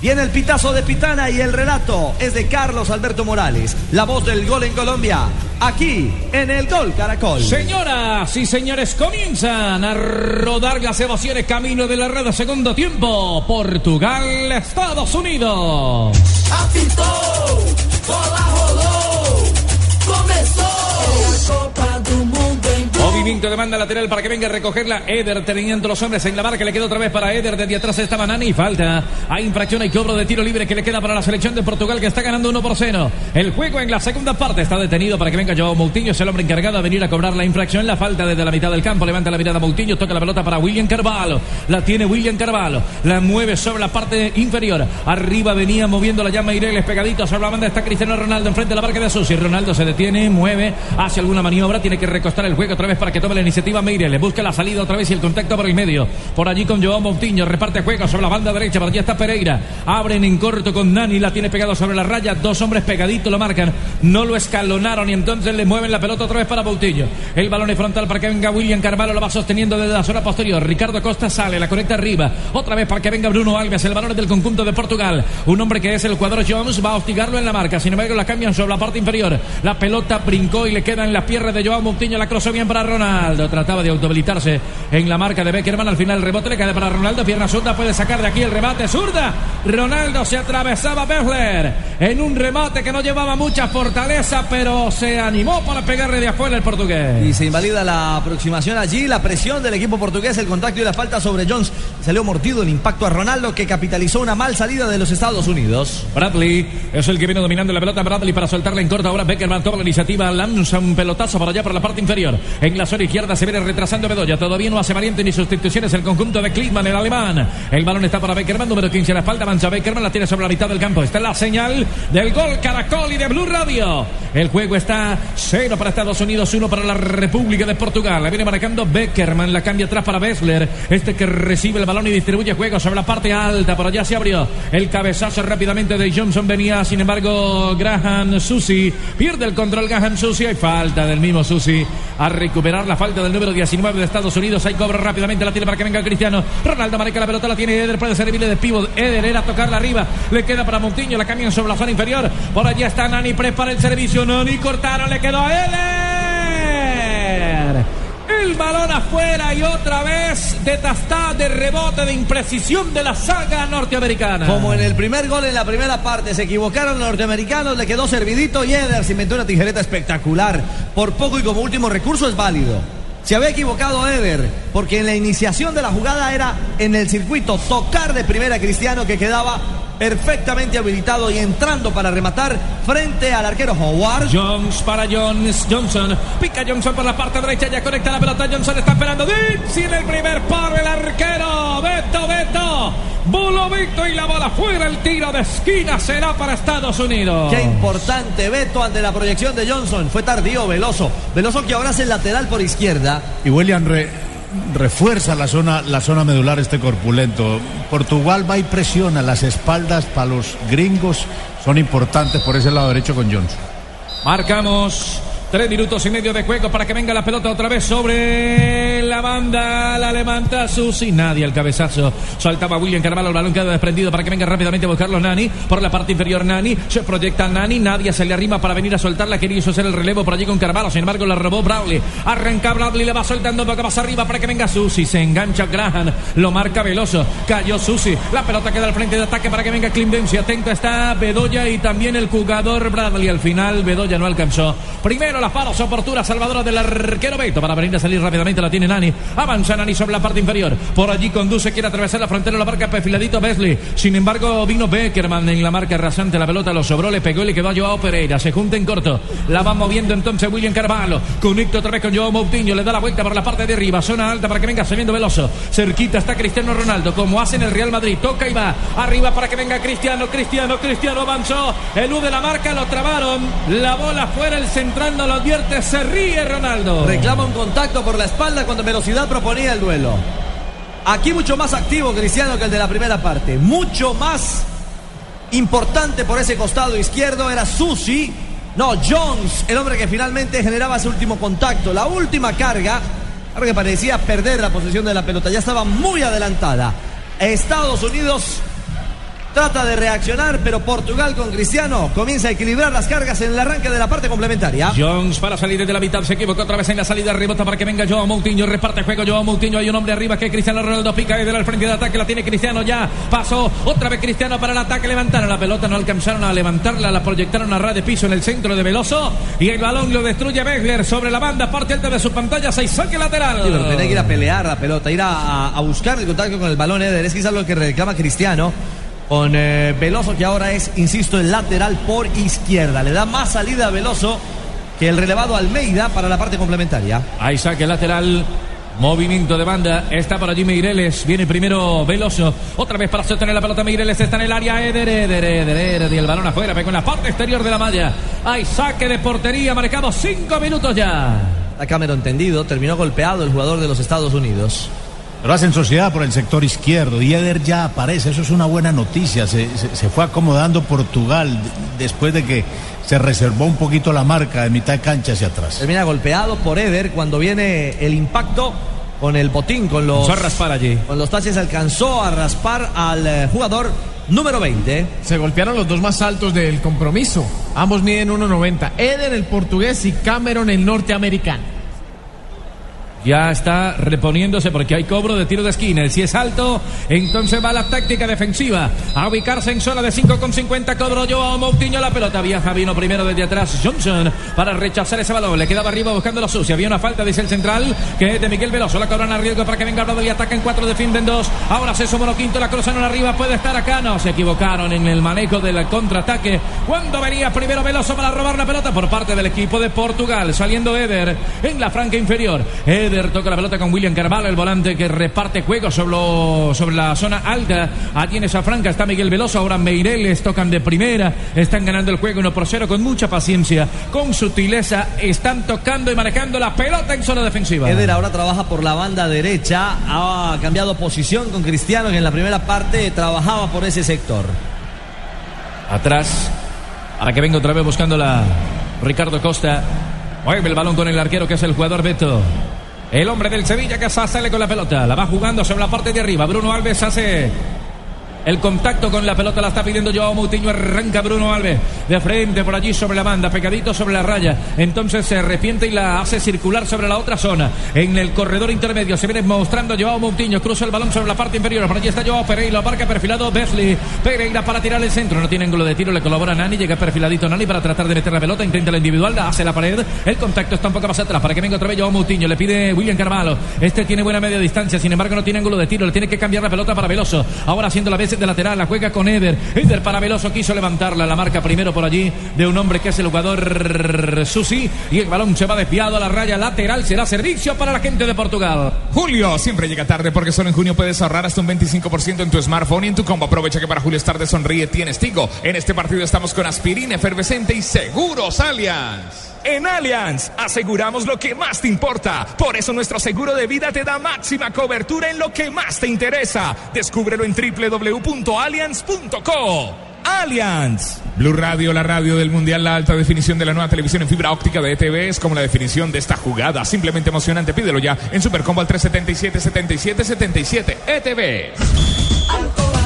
Viene el pitazo de Pitana y el relato es de Carlos Alberto Morales, la voz del gol en Colombia, aquí en el Gol Caracol. Señoras y señores, comienzan a rodar las emociones camino de la red segundo tiempo. Portugal, Estados Unidos. Apitou, bola rolou, começou. Movimiento de banda lateral para que venga a recogerla Eder teniendo los hombres en la barca. Le quedó otra vez para Eder. Desde atrás estaba Nani. Falta. Hay infracción. Hay cobro de tiro libre que le queda para la selección de Portugal que está ganando 1 por 0. El juego en la segunda parte está detenido para que venga Joao Moutinho. Es el hombre encargado de venir a cobrar la infracción. La falta desde la mitad del campo. Levanta la mirada Moutinho. Toca la pelota para William Carvalho. La tiene William Carvalho. La mueve sobre la parte inferior. Arriba venía moviendo la llama Ireles pegadito sobre la banda. Está Cristiano Ronaldo enfrente de la barca de Susi. Ronaldo se detiene, mueve, hace alguna maniobra. Tiene que recostar el juego otra vez para que tome la iniciativa Meire. Le busca la salida otra vez y el contacto por el medio. Por allí con Joao Moutinho. Reparte juego sobre la banda derecha. Por allí está Pereira. Abren en corto con Nani. La tiene pegado sobre la raya. Dos hombres pegaditos lo marcan. No lo escalonaron y entonces le mueven la pelota otra vez para Moutinho. El balón es frontal para que venga William Carvalho. Lo va sosteniendo desde la zona posterior. Ricardo Costa sale. La conecta arriba. Otra vez para que venga Bruno Alves. El balón es del conjunto de Portugal. Un hombre que es el cuadro Jones. Va a hostigarlo en la marca. Sin embargo, la cambian sobre la parte inferior. La pelota brincó y le queda en las piernas de Joao Moutinho. La cruzó bien para Ronaldo. Trataba de autohabilitarse en la marca de Beckerman. Al final el rebote le cae para Ronaldo. Pierna zurda. Puede sacar de aquí el remate. Zurda. Ronaldo se atravesaba Bessler en un remate que no llevaba mucha fortaleza, pero se animó para pegarle de afuera el portugués. Y se invalida la aproximación allí, la presión del equipo portugués, el contacto y la falta sobre Jones. Salió mordido el impacto a Ronaldo que capitalizó una mal salida de los Estados Unidos. Bradley es el que viene dominando la pelota. Bradley para soltarla en corta. Ahora Beckerman toma la iniciativa. Lanza un pelotazo para allá por la parte inferior. En la izquierda se viene retrasando Bedoya. Todavía no hace valiente ni sustituciones el conjunto de Klinsmann, el alemán. El balón está para Beckerman, número 15 a la espalda. Mancha Beckerman la tiene sobre la mitad del campo. Está la señal del gol Caracol y de Blue Radio. El juego está cero para Estados Unidos, uno para la República de Portugal. La viene marcando Beckerman, la cambia atrás para Bessler. Este que recibe el balón y distribuye juego sobre la parte alta. Por allá se abrió el cabezazo rápidamente de Johnson. Venía, sin embargo, Graham Susi. Pierde el control Graham Susi. Hay falta del mismo Susi a recuperar la falta del número 19 de Estados Unidos. Hay cobro rápidamente. La tiene para que venga Cristiano. Ronaldo marca la pelota. La tiene Eder. Puede servirle de pivot. Eder era tocarla arriba. Le queda para Montiño. La cambian sobre la zona inferior. Por allá está Nani. Prepara el servicio. Nani cortaron. Le quedó a Eder. El balón afuera y otra vez de tastada, de rebote, de imprecisión de la saga norteamericana. Como en el primer gol en la primera parte se equivocaron los norteamericanos, le quedó servidito y Eder se inventó una tijereta espectacular. Por poco y como último recurso es válido. Se había equivocado Eder, porque en la iniciación de la jugada era en el circuito tocar de primera Cristiano que quedaba perfectamente habilitado y entrando para rematar frente al arquero Howard. Jones para Jones, Johnson. Pica Johnson por la parte derecha, ya conecta la pelota. Johnson está esperando. Dixie en el primer paro, el arquero. Beto, Beto. Bulo Beto y la bola fuera. El tiro de esquina será para Estados Unidos. Qué importante Beto ante la proyección de Johnson. Fue tardío, Veloso. Veloso que ahora es el lateral por izquierda. Y William Re refuerza la zona, la zona medular este corpulento. Portugal va y presiona las espaldas para los gringos. Son importantes por ese lado derecho con Johnson. Marcamos Tres minutos y medio de juego para que venga la pelota otra vez sobre la banda. La levanta Susi. Nadie al cabezazo. Saltaba William Carvalho. El balón queda desprendido para que venga rápidamente a buscarlo Nani. Por la parte inferior Nani. Se proyecta Nani. Nadie se le arrima para venir a soltarla. Quería hacer el relevo por allí con Carvalho. Sin embargo, la robó Bradley. Arranca Bradley. Le va soltando poco más arriba para que venga Susi. Se engancha Graham. Lo marca Veloso. Cayó Susi. La pelota queda al frente de ataque para que venga Clindencio. Atento está Bedoya y también el jugador Bradley. Al final, Bedoya no alcanzó. Primero Pero la paros oportuna Salvador del arquero Beto para venir a salir rápidamente. La tiene Nani. Avanza Nani sobre la parte inferior. Por allí conduce, quiere atravesar la frontera. La marca perfiladito Besley. Sin embargo, vino Beckerman en la marca rasante. La pelota lo sobró, le pegó y le quedó a Joao Pereira. Se junta en corto. La va moviendo entonces William Carvalho. Conecta otra vez con Joao Moutinho. Le da la vuelta por la parte de arriba. Zona alta para que venga saliendo Veloso. Cerquita está Cristiano Ronaldo. Como hace en el Real Madrid. Toca y va. Arriba para que venga Cristiano. Cristiano, Cristiano avanzó. Elude la marca, lo trabaron. La bola fuera, el central no lo advierte. Se ríe Ronaldo. Reclama un contacto por la espalda cuando Velocidad proponía el duelo. Aquí mucho más activo Cristiano que el de la primera parte. Mucho más importante por ese costado izquierdo era Susi. No, Jones, el hombre que finalmente generaba ese último contacto. La última carga, algo que parecía perder la posesión de la pelota. Ya estaba muy adelantada. Estados Unidos Trata de reaccionar, pero Portugal con Cristiano comienza a equilibrar las cargas en el arranque de la parte complementaria. Jones para salir desde la mitad, se equivocó otra vez en la salida, rebota para que venga Joao Moutinho, reparte juego Joao Moutinho, hay un hombre arriba que Cristiano Ronaldo pica desde el frente de ataque, la tiene Cristiano ya, pasó, otra vez Cristiano para el ataque, levantaron la pelota, no alcanzaron a levantarla, la proyectaron a ras de piso en el centro de Veloso y el balón lo destruye Begler sobre la banda, parte alta de su pantalla, se saque lateral. Sí, pero tenía que ir a pelear la pelota, ir a, a buscar el contacto con el balón, Eder, es quizás lo que reclama Cristiano con eh, Veloso que ahora es, insisto, el lateral por izquierda. Le da más salida a Veloso que el relevado Almeida para la parte complementaria. Ahí saque lateral. Movimiento de banda. Está por allí Meireles. Viene primero Veloso. Otra vez para sostener la pelota. Meireles está en el área. Eder, Eder, Eder, Eder. Y el balón afuera. Pegó en la parte exterior de la malla. Hay saque de portería. Marcado cinco minutos ya. La cámara entendido. Terminó golpeado el jugador de los Estados Unidos. Lo hacen sociedad por el sector izquierdo y Eder ya aparece, eso es una buena noticia. Se, se, se, fue acomodando Portugal después de que se reservó un poquito la marca de mitad de cancha hacia atrás. Termina golpeado por Eder cuando viene el impacto con el botín, con los. a raspar allí. Con los taches alcanzó a raspar al eh, jugador número 20. Se golpearon los dos más altos del compromiso. Ambos miden 1.90. Eder el portugués y Cameron el norteamericano. Ya está reponiéndose porque hay cobro de tiro de esquina. Si es alto, entonces va la táctica defensiva. A ubicarse en zona de 5 con 50. Cobro Joao Moutinho. La pelota viaja. Vino primero desde atrás Johnson para rechazar ese balón. Le quedaba arriba buscando la sucia. Había una falta, dice el central, que es de Miguel Veloso. La cobran a riesgo para que venga Bravo y ataca en 4, defienden 2. Ahora se sumó quinto. La cruzaron arriba. Puede estar acá. No, se equivocaron en el manejo del contraataque. Cuando venía primero Veloso para robar la pelota por parte del equipo de Portugal. Saliendo Eder en la franca inferior. Eder toca la pelota con William Carvalho, el volante que reparte juego sobre, lo, sobre la zona alta. Allí en esa franca está Miguel Veloso, ahora Meireles tocan de primera, están ganando el juego 1 por 0 con mucha paciencia, con sutileza, están tocando y manejando la pelota en zona defensiva. Eder ahora trabaja por la banda derecha, ha cambiado posición con Cristiano que en la primera parte trabajaba por ese sector. Atrás, para que venga otra vez buscando la Ricardo Costa. Mueve el balón con el arquero que es el jugador Beto. El hombre del Sevilla que sale con la pelota. La va jugando sobre la parte de arriba. Bruno Alves hace el contacto con la pelota la está pidiendo Joao Moutinho. Arranca Bruno Alves de frente por allí sobre la banda, pegadito sobre la raya. Entonces se arrepiente y la hace circular sobre la otra zona. En el corredor intermedio se viene mostrando Joao Moutinho. Cruza el balón sobre la parte inferior. Por allí está Joao Pereira. Marca perfilado Besley. Pereira para tirar el centro. No tiene ángulo de tiro. Le colabora Nani. Llega perfiladito Nani para tratar de meter la pelota. Intenta la individual. La hace la pared. El contacto está un poco más atrás para que venga otra vez Joao Moutinho. Le pide William Carvalho. Este tiene buena media distancia. Sin embargo, no tiene ángulo de tiro. Le tiene que cambiar la pelota para Veloso. Ahora haciendo la vez de lateral. La juega con Eder. Eder para Veloso quiso levantarla. La marca primero por allí de un hombre que es el jugador Susi. Y el balón se va desviado a la raya lateral. Será servicio para la gente de Portugal. Julio siempre llega tarde porque solo en junio puedes ahorrar hasta un 25% en tu smartphone y en tu combo. Aprovecha que para Julio es tarde sonríe, tienes Tigo. En este partido estamos con aspirina efervescente y seguros Allianz. En Allianz aseguramos lo que más te importa. Por eso nuestro seguro de vida te da máxima cobertura en lo que más te interesa. Descúbrelo en www.allianz.co. Allianz. Blue Radio, la radio del Mundial, la alta definición de la nueva televisión en fibra óptica de ETV es como la definición de esta jugada. Simplemente emocionante. Pídelo ya en Supercombo al 377 77 77 ETV.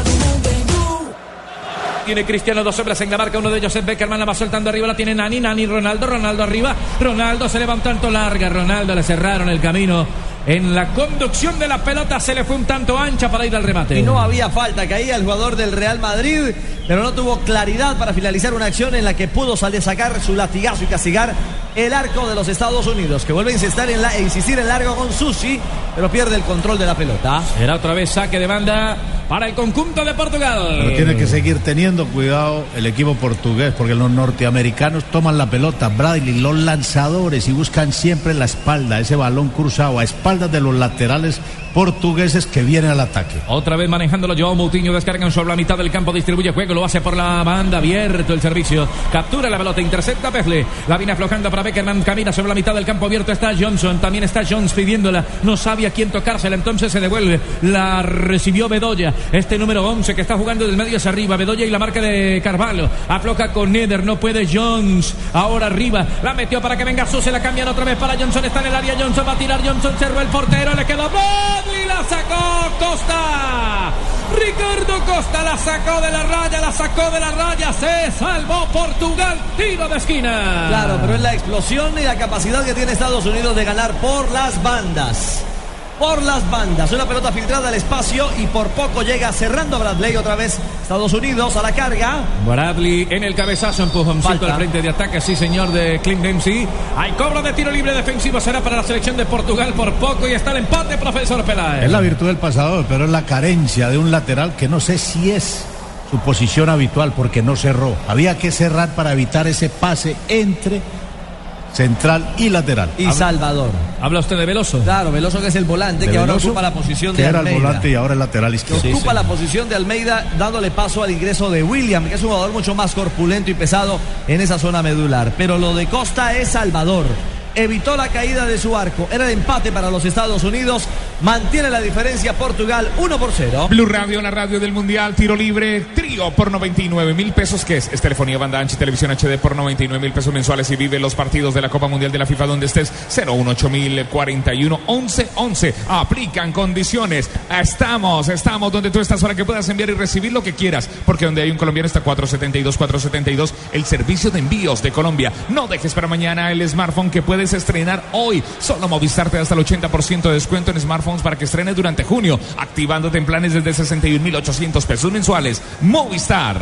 Tiene Cristiano dos hombres en la marca. Uno de ellos es Beckerman. La va soltando arriba. La tiene Nani. Nani, Ronaldo. Ronaldo arriba. Ronaldo se levanta tanto larga. Ronaldo le cerraron el camino. En la conducción de la pelota se le fue un tanto ancha para ir al remate. Y no había falta, caía el jugador del Real Madrid, pero no tuvo claridad para finalizar una acción en la que pudo salir sacar su latigazo y castigar el arco de los Estados Unidos, que vuelve a insistir en, la, e insistir en largo con Susi, pero pierde el control de la pelota. Era otra vez saque de banda para el conjunto de Portugal. Pero tiene que seguir teniendo cuidado el equipo portugués, porque los norteamericanos toman la pelota, Bradley, los lanzadores y buscan siempre la espalda, ese balón cruzado a espaldas de los laterales portugueses que vienen al ataque. Otra vez manejándolo Joao Moutinho, descargan sobre la mitad del campo, distribuye juego, lo hace por la banda, abierto el servicio, captura la pelota, intercepta Pefle, la viene aflojando para Beckerman, camina sobre la mitad del campo abierto, está Johnson, también está Jones pidiéndola, no sabía quién tocársela, entonces se devuelve, la recibió Bedoya, este número 11 que está jugando del medio hacia arriba, Bedoya y la marca de Carvalho, afloja con Neder, no puede Jones, ahora arriba, la metió para que venga Su, se la cambian otra vez para Johnson, está en el área, Johnson va a tirar, Johnson cerró el portero, le quedó y la sacó Costa. Ricardo Costa la sacó de la raya, la sacó de la raya, se salvó Portugal, tiro de esquina. Claro, pero es la explosión y la capacidad que tiene Estados Unidos de ganar por las bandas. Por las bandas, una pelota filtrada al espacio y por poco llega cerrando Bradley otra vez Estados Unidos a la carga. Bradley en el cabezazo, empujoncito al frente de ataque, sí señor de Clint Dempsey. Hay cobro de tiro libre defensivo, será para la selección de Portugal por poco y está el empate, profesor Peláez. Es la virtud del pasador, pero es la carencia de un lateral que no sé si es su posición habitual porque no cerró. Había que cerrar para evitar ese pase entre central y lateral. Y Salvador. ¿Habla usted de Veloso? Claro, Veloso que es el volante, De que ahora ocupa la posición que de era el Almeida. volante y ahora el lateral izquierdo. ocupa la posición de Almeida dándole paso al ingreso de William, que es un jugador mucho más corpulento y pesado en esa zona medular. Pero lo de Costa es Salvador. Evitó la caída de su arco. Era el empate para los Estados Unidos. Mantiene la diferencia Portugal 1 por 0. Blue Radio, la radio del Mundial, tiro libre, trío por 99 mil pesos, que es? Es telefonía, banda ancha y televisión HD por 99 mil pesos mensuales y vive los partidos de la Copa Mundial de la FIFA donde estés 018 mil 41 11 11. Aplican condiciones. Estamos, estamos donde tú estás para que puedas enviar y recibir lo que quieras, porque donde hay un colombiano está 472 472, el servicio de envíos de Colombia. No dejes para mañana el smartphone que puedes estrenar hoy. Solo Movistar te da hasta el 80% de descuento en smartphones para que estrenes durante junio, activándote en planes desde 61.800 pesos mensuales. Movistar.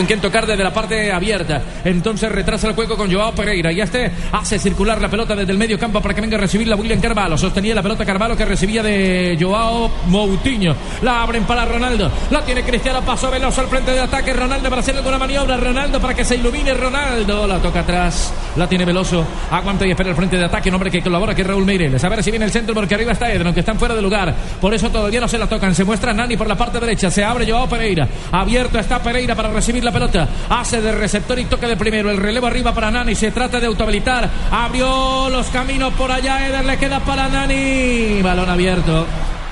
Con quien tocar desde la parte abierta. Entonces retrasa el juego con Joao Pereira. Y este hace circular la pelota desde el medio campo para que venga a recibirla William Carvalho. Sostenía la pelota Carvalho que recibía de Joao Moutinho. La abren para Ronaldo. La tiene Cristiano. Paso veloz al frente de ataque. Ronaldo para hacer alguna maniobra. Ronaldo para que se ilumine. Ronaldo la toca atrás. La tiene Veloso. Aguanta y espera el frente de ataque. Un hombre que colabora que es Raúl Meireles. A ver si viene el centro porque arriba está Eden, aunque están fuera de lugar. Por eso todavía no se la tocan. Se muestra Nani por la parte derecha. Se abre Joao Pereira. Abierto está Pereira para recibir la pelota. Hace de receptor y toca de primero. El relevo arriba para Nani. Se trata de autohabilitar. Abrió los caminos por allá. Eder le queda para Nani. Balón abierto.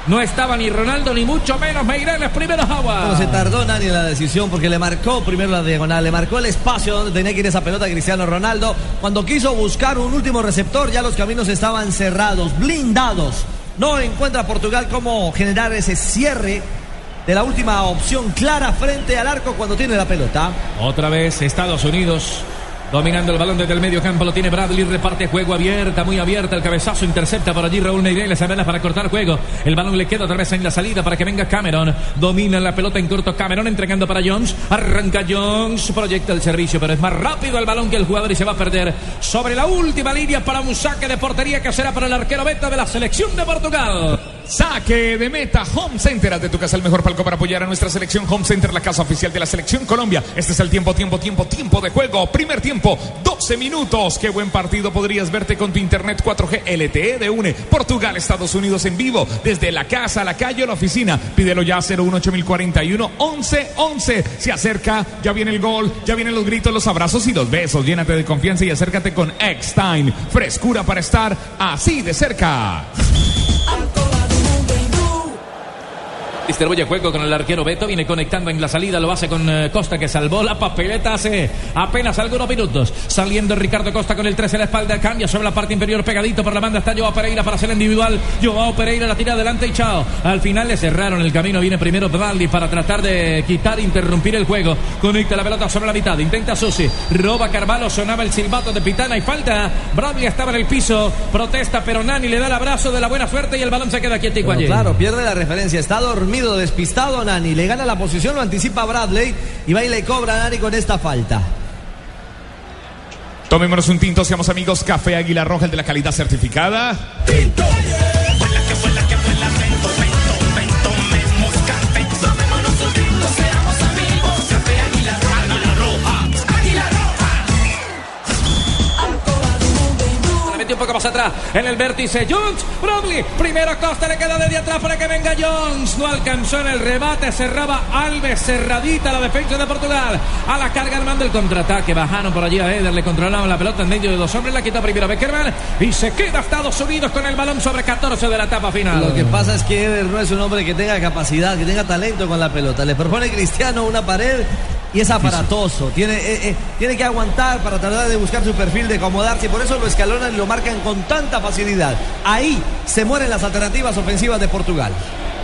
No estaba ni Ronaldo ni mucho menos Meireles. Primeros aguas. Bueno, se tardó Nani en la decisión porque le marcó primero la diagonal, le marcó el espacio donde tenía que ir esa pelota Cristiano Ronaldo. Cuando quiso buscar un último receptor, ya los caminos estaban cerrados, blindados. No encuentra Portugal cómo generar ese cierre de la última opción clara frente al arco cuando tiene la pelota. Otra vez Estados Unidos dominando el balón desde el medio campo. Lo tiene Bradley, reparte juego abierta, muy abierta. El cabezazo intercepta por allí Raúl Meireles. Apenas para cortar juego. El balón le queda otra vez en la salida para que venga Cameron. Domina la pelota en corto Cameron entregando para Jones. Arranca Jones, proyecta el servicio, pero es más rápido el balón que el jugador y se va a perder sobre la última línea para un saque de portería que será para el arquero beta de la selección de Portugal. Saque de meta Home Center. Haz de tu casa el mejor palco para apoyar a nuestra selección Home Center, la casa oficial de la selección Colombia. Este es el tiempo, tiempo, tiempo, tiempo de juego. Primer tiempo, 12 minutos. Qué buen partido podrías verte con tu internet 4G LTE de UNE. Portugal, Estados Unidos en vivo. Desde la casa, la calle o la oficina. Pídelo ya 018041 1111. Se acerca, ya viene el gol, ya vienen los gritos, los abrazos y los besos. Llénate de confianza y acércate con X-Time. Frescura para estar así de cerca. Distribuye juego con el arquero Beto, viene conectando en la salida, lo hace con eh, Costa que salvó la papeleta hace apenas algunos minutos. Saliendo Ricardo Costa con el 13 en la espalda, cambia sobre la parte inferior pegadito por la banda está Joao Pereira para hacer individual. Joao Pereira la tira adelante y chao. Al final le cerraron el camino, viene primero Bradley para tratar de quitar, interrumpir el juego. Conecta la pelota sobre la mitad, intenta Susi, roba Carvalho, sonaba el silbato de Pitana y falta. Bradley estaba en el piso, protesta, pero Nani le da el abrazo de la buena suerte y el balón se queda quietico allí. claro, pierde la referencia. Está dormido, despistado Nani. Le gana la posición, lo anticipa Bradley. Y va y le cobra a Nani con esta falta. Tomémonos un tinto, seamos amigos. Café Águila Roja, el de la calidad certificada. Le un poco más atrás en el vértice. Jones, Bradley, primero Costa, le queda desde atrás para que venga Jones. No alcanzó en el rebate, cerraba Alves, cerradita la defensa de Portugal. A la carga armando el contraataque. Bajaron por allí a Eder, le controlaban la pelota en medio de dos hombres, la quita primero Beckerman y se queda Estados Unidos con el balón sobre 14 de la etapa final. Lo que pasa es que Eder no es un hombre que tenga capacidad, que tenga talento con la pelota. Le propone Cristiano una pared y es aparatoso. Tiene, eh, eh, tiene que aguantar para tratar de buscar su perfil, de acomodarse. Y por eso lo escalonan y lo marcan con tanta facilidad. Ahí se mueren las alternativas ofensivas de Portugal.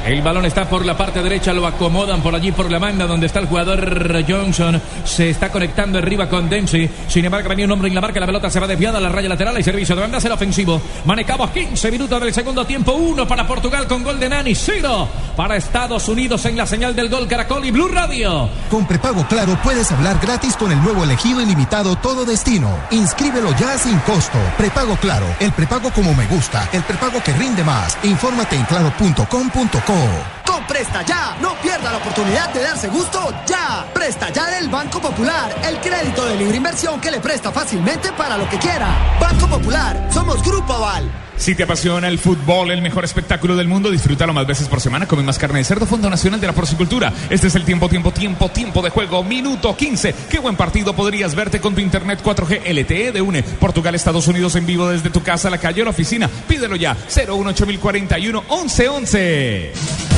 El balón está por la parte derecha, lo acomodan por allí por la banda donde está el jugador Johnson. Se está conectando arriba con Dempsey. Sin embargo, venía un hombre en la marca, la pelota se va desviada a la raya lateral y servicio de banda será ofensivo. Manejamos 15 minutos del segundo tiempo, uno para Portugal con gol de Nani, cero para Estados Unidos en la señal del gol Caracol y Blue Radio. Con prepago claro puedes hablar gratis con el nuevo elegido ilimitado Todo Destino. Inscríbelo ya sin costo. Prepago claro, el prepago como me gusta, el prepago que rinde más. Infórmate en claro.com.co. four. Presta Ya, no pierda la oportunidad de darse gusto ya. Presta Ya del Banco Popular, el crédito de libre inversión que le presta fácilmente para lo que quiera. Banco Popular, somos Grupo Aval. Si te apasiona el fútbol, el mejor espectáculo del mundo, disfrútalo más veces por semana. Come más carne de cerdo, Fondo Nacional de la Porcicultura. Este es el tiempo, tiempo, tiempo, tiempo de juego. Minuto 15. Qué buen partido podrías verte con tu internet 4G LTE de UNE. Portugal, Estados Unidos en vivo desde tu casa, la calle o la oficina. Pídelo ya. 018041 1111.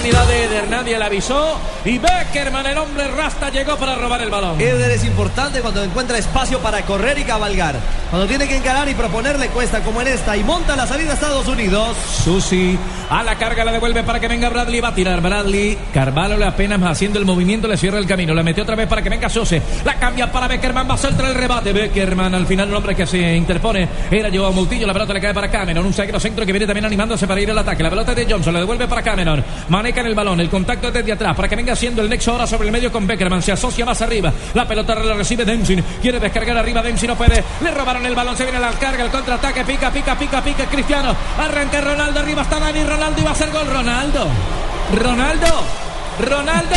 Eternidad de Eder, nadie le avisó. Y Beckerman, el hombre rasta, llegó para robar el balón. Eder es importante cuando encuentra espacio para correr y cabalgar. Cuando tiene que encarar y proponerle cuesta como en esta y monta la salida a Estados Unidos. Susi a la carga la devuelve para que venga Bradley. Va a tirar Bradley. Carvalho le apenas haciendo el movimiento le cierra el camino. La metió otra vez para que venga Susi. La cambia para Beckerman. Va a soltar el rebate. Beckerman al final el hombre que se interpone era Joao Moutinho. La pelota le cae para Cameron. Un zaguero centro que viene también animándose para ir al ataque. La pelota de Johnson. Le devuelve para Cameron. El balón. El contacto es desde atrás para que venga haciendo el nexo ahora sobre el medio con Beckerman. Se asocia más arriba. La pelota la recibe Dempsey. Quiere descargar arriba. Dempsey no puede. Le robaron el balón. Se viene la carga. El contraataque. Pica, pica, pica, pica. Cristiano. Arranca Ronaldo. Arriba está Dani. Ronaldo iba a hacer gol. Ronaldo. Ronaldo. Ronaldo.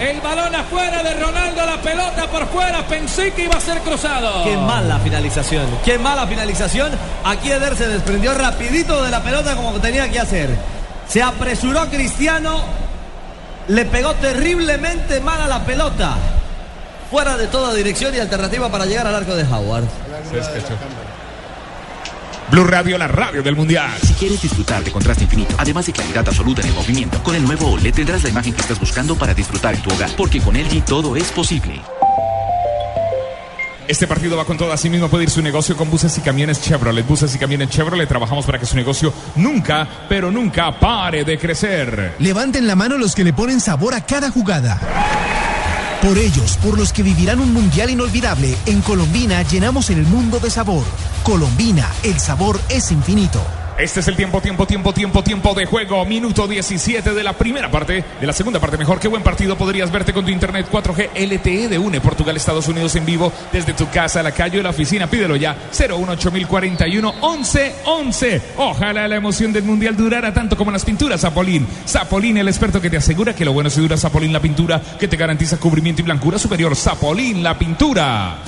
El balón afuera de Ronaldo. La pelota por fuera. Pensé que iba a ser cruzado. Qué mala finalización. Qué mala finalización. Aquí Eder se desprendió rapidito de la pelota como tenía que hacer. Se apresuró Cristiano. Le pegó terriblemente mal a la pelota. Fuera de toda dirección y alternativa para llegar al arco de Howard. Blue Radio, la radio del mundial. Si quieres disfrutar de contraste infinito, además de claridad absoluta en el movimiento, con el nuevo OLED tendrás la imagen que estás buscando para disfrutar en tu hogar, porque con LG todo es posible. Este partido va con todo. Así mismo puede ir su negocio con buses y camiones Chevrolet. Buses y camiones Chevrolet. Trabajamos para que su negocio nunca, pero nunca pare de crecer. Levanten la mano los que le ponen sabor a cada jugada. Por ellos, por los que vivirán un mundial inolvidable, en Colombina llenamos el mundo de sabor. Colombina, el sabor es infinito. Este es el tiempo, tiempo, tiempo, tiempo, tiempo de juego. Minuto 17 de la primera parte, de la segunda parte mejor. Qué buen partido podrías verte con tu internet 4G LTE de UNE. Portugal, Estados Unidos en vivo desde tu casa, la calle o la oficina. Pídelo ya. 018041 1111. Ojalá la emoción del mundial durara tanto como las pinturas Zapolín. Zapolín, el experto que te asegura que lo bueno se dura. Zapolín, la pintura que te garantiza cubrimiento y blancura superior. Zapolín, la pintura.